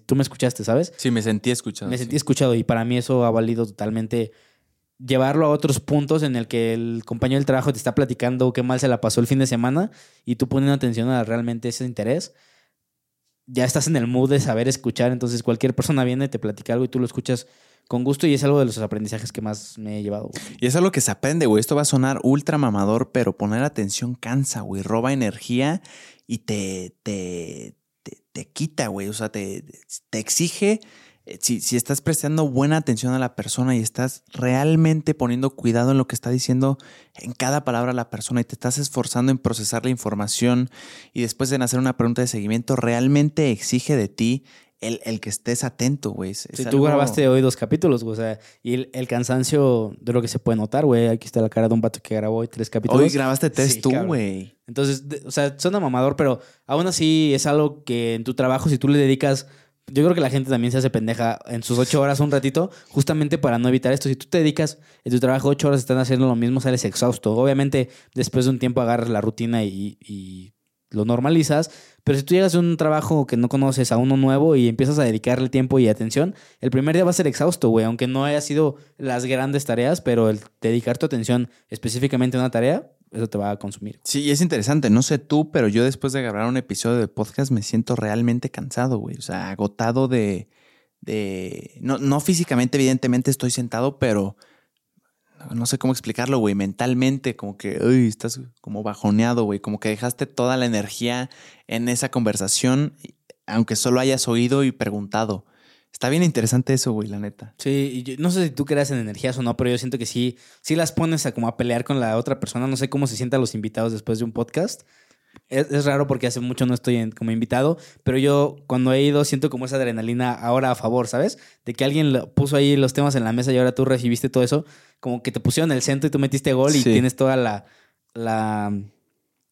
tú me escuchaste, ¿sabes? Sí, me sentí escuchado. Me sí. sentí escuchado y para mí eso ha valido totalmente llevarlo a otros puntos en el que el compañero del trabajo te está platicando qué mal se la pasó el fin de semana y tú poniendo atención a realmente ese interés. Ya estás en el mood de saber escuchar, entonces cualquier persona viene, te platica algo y tú lo escuchas con gusto y es algo de los aprendizajes que más me he llevado. Y es algo que se aprende, güey. Esto va a sonar ultra mamador, pero poner atención cansa, güey. Roba energía y te, te, te, quita, güey. O sea, te, te exige. eh, Si, si estás prestando buena atención a la persona y estás realmente poniendo cuidado en lo que está diciendo en cada palabra la persona y te estás esforzando en procesar la información y después en hacer una pregunta de seguimiento, realmente exige de ti el, el que estés atento, güey. Si tú algo- grabaste hoy dos capítulos, güey, o sea, y el, el cansancio de lo que se puede notar, güey. Aquí está la cara de un vato que grabó hoy tres capítulos. Hoy grabaste tres Sí, tú, güey. Entonces, de- o sea, suena mamador, pero aún así es algo que en tu trabajo, si tú le dedicas, yo creo que la gente también se hace pendeja en sus ocho horas un ratito, justamente para no evitar esto. Si tú te dedicas en tu trabajo ocho horas, están haciendo lo mismo, sales exhausto. Obviamente, después de un tiempo agarras la rutina y, y lo normalizas, pero si tú llegas a un trabajo que no conoces, a uno nuevo y empiezas a dedicarle tiempo y atención, el primer día va a ser exhausto, güey, aunque no haya sido las grandes tareas, pero el dedicar tu atención específicamente a una tarea, eso te va a consumir. Sí, es interesante. No sé tú, pero yo después de grabar un episodio de podcast me siento realmente cansado, güey. O sea, agotado de. de no, no físicamente, evidentemente estoy sentado, pero. No- sé cómo explicarlo, güey. Mentalmente, como que, uy, estás como bajoneado, güey. Como que dejaste toda la energía en esa conversación, aunque solo hayas oído y preguntado. Está bien interesante eso, güey, la neta. Sí, y yo- no sé si tú creas en energías o no, pero yo siento que sí, sí las pones a como a pelear con la otra persona. No sé cómo se sientan los invitados después de un podcast, Es, raro porque hace mucho no estoy como invitado, pero yo cuando he ido siento como esa adrenalina ahora a favor, ¿sabes? De que alguien puso ahí los temas en la mesa y ahora tú recibiste todo eso, como que te pusieron el centro y tú metiste gol y Sí. tienes toda la, la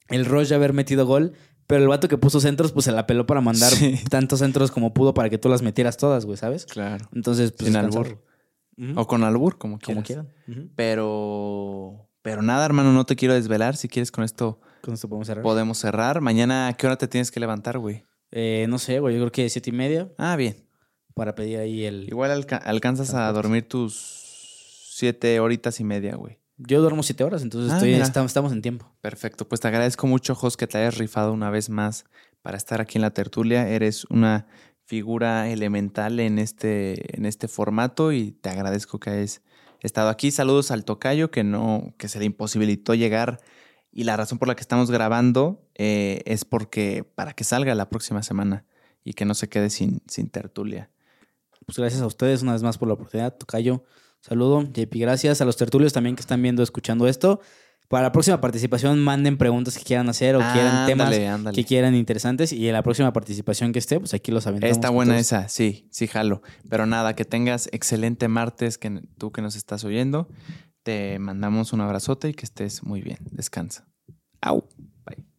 el rush de haber metido gol, pero el vato que puso centros pues se la peló para mandar Sí. tantos centros como pudo para que tú las metieras todas, güey, ¿sabes? Claro. Entonces, pues Sin albur. O con albur, como como quieras. quieran. Ujú. Pero, pero nada, hermano, no te quiero desvelar. Si quieres, con esto Con esto podemos cerrar. podemos cerrar. Mañana, ¿a qué hora te tienes que levantar, güey? Eh, no sé, güey, yo creo que siete y media Ah, bien. para pedir ahí el... Igual alca- alcanzas a dormir tus siete horitas y media, güey. Yo duermo siete horas, entonces Ah, estoy, estamos en tiempo. Perfecto. Pues te agradezco mucho, Jos, que te hayas rifado una vez más para estar aquí en la tertulia. Eres una figura elemental en este, en este formato y te agradezco que hayas estado aquí. Saludos al tocayo que no, que se le imposibilitó llegar. Y la razón por la que estamos grabando eh, es porque para que salga la próxima semana y que no se quede sin, sin tertulia. Pues gracias a ustedes una vez más por la oportunidad. Tocayo, saludo. JP, gracias a los tertulios también que están viendo, escuchando esto. Para la próxima participación, manden preguntas que quieran hacer o quieran temas Ándale, ándale. que quieran interesantes. Y en la próxima participación que esté, pues aquí los aventamos. Está buena todos. esa, sí, sí, jalo. Pero nada, que tengas excelente martes, que tú que nos estás oyendo. Te mandamos un abrazote y que estés muy bien. Descansa.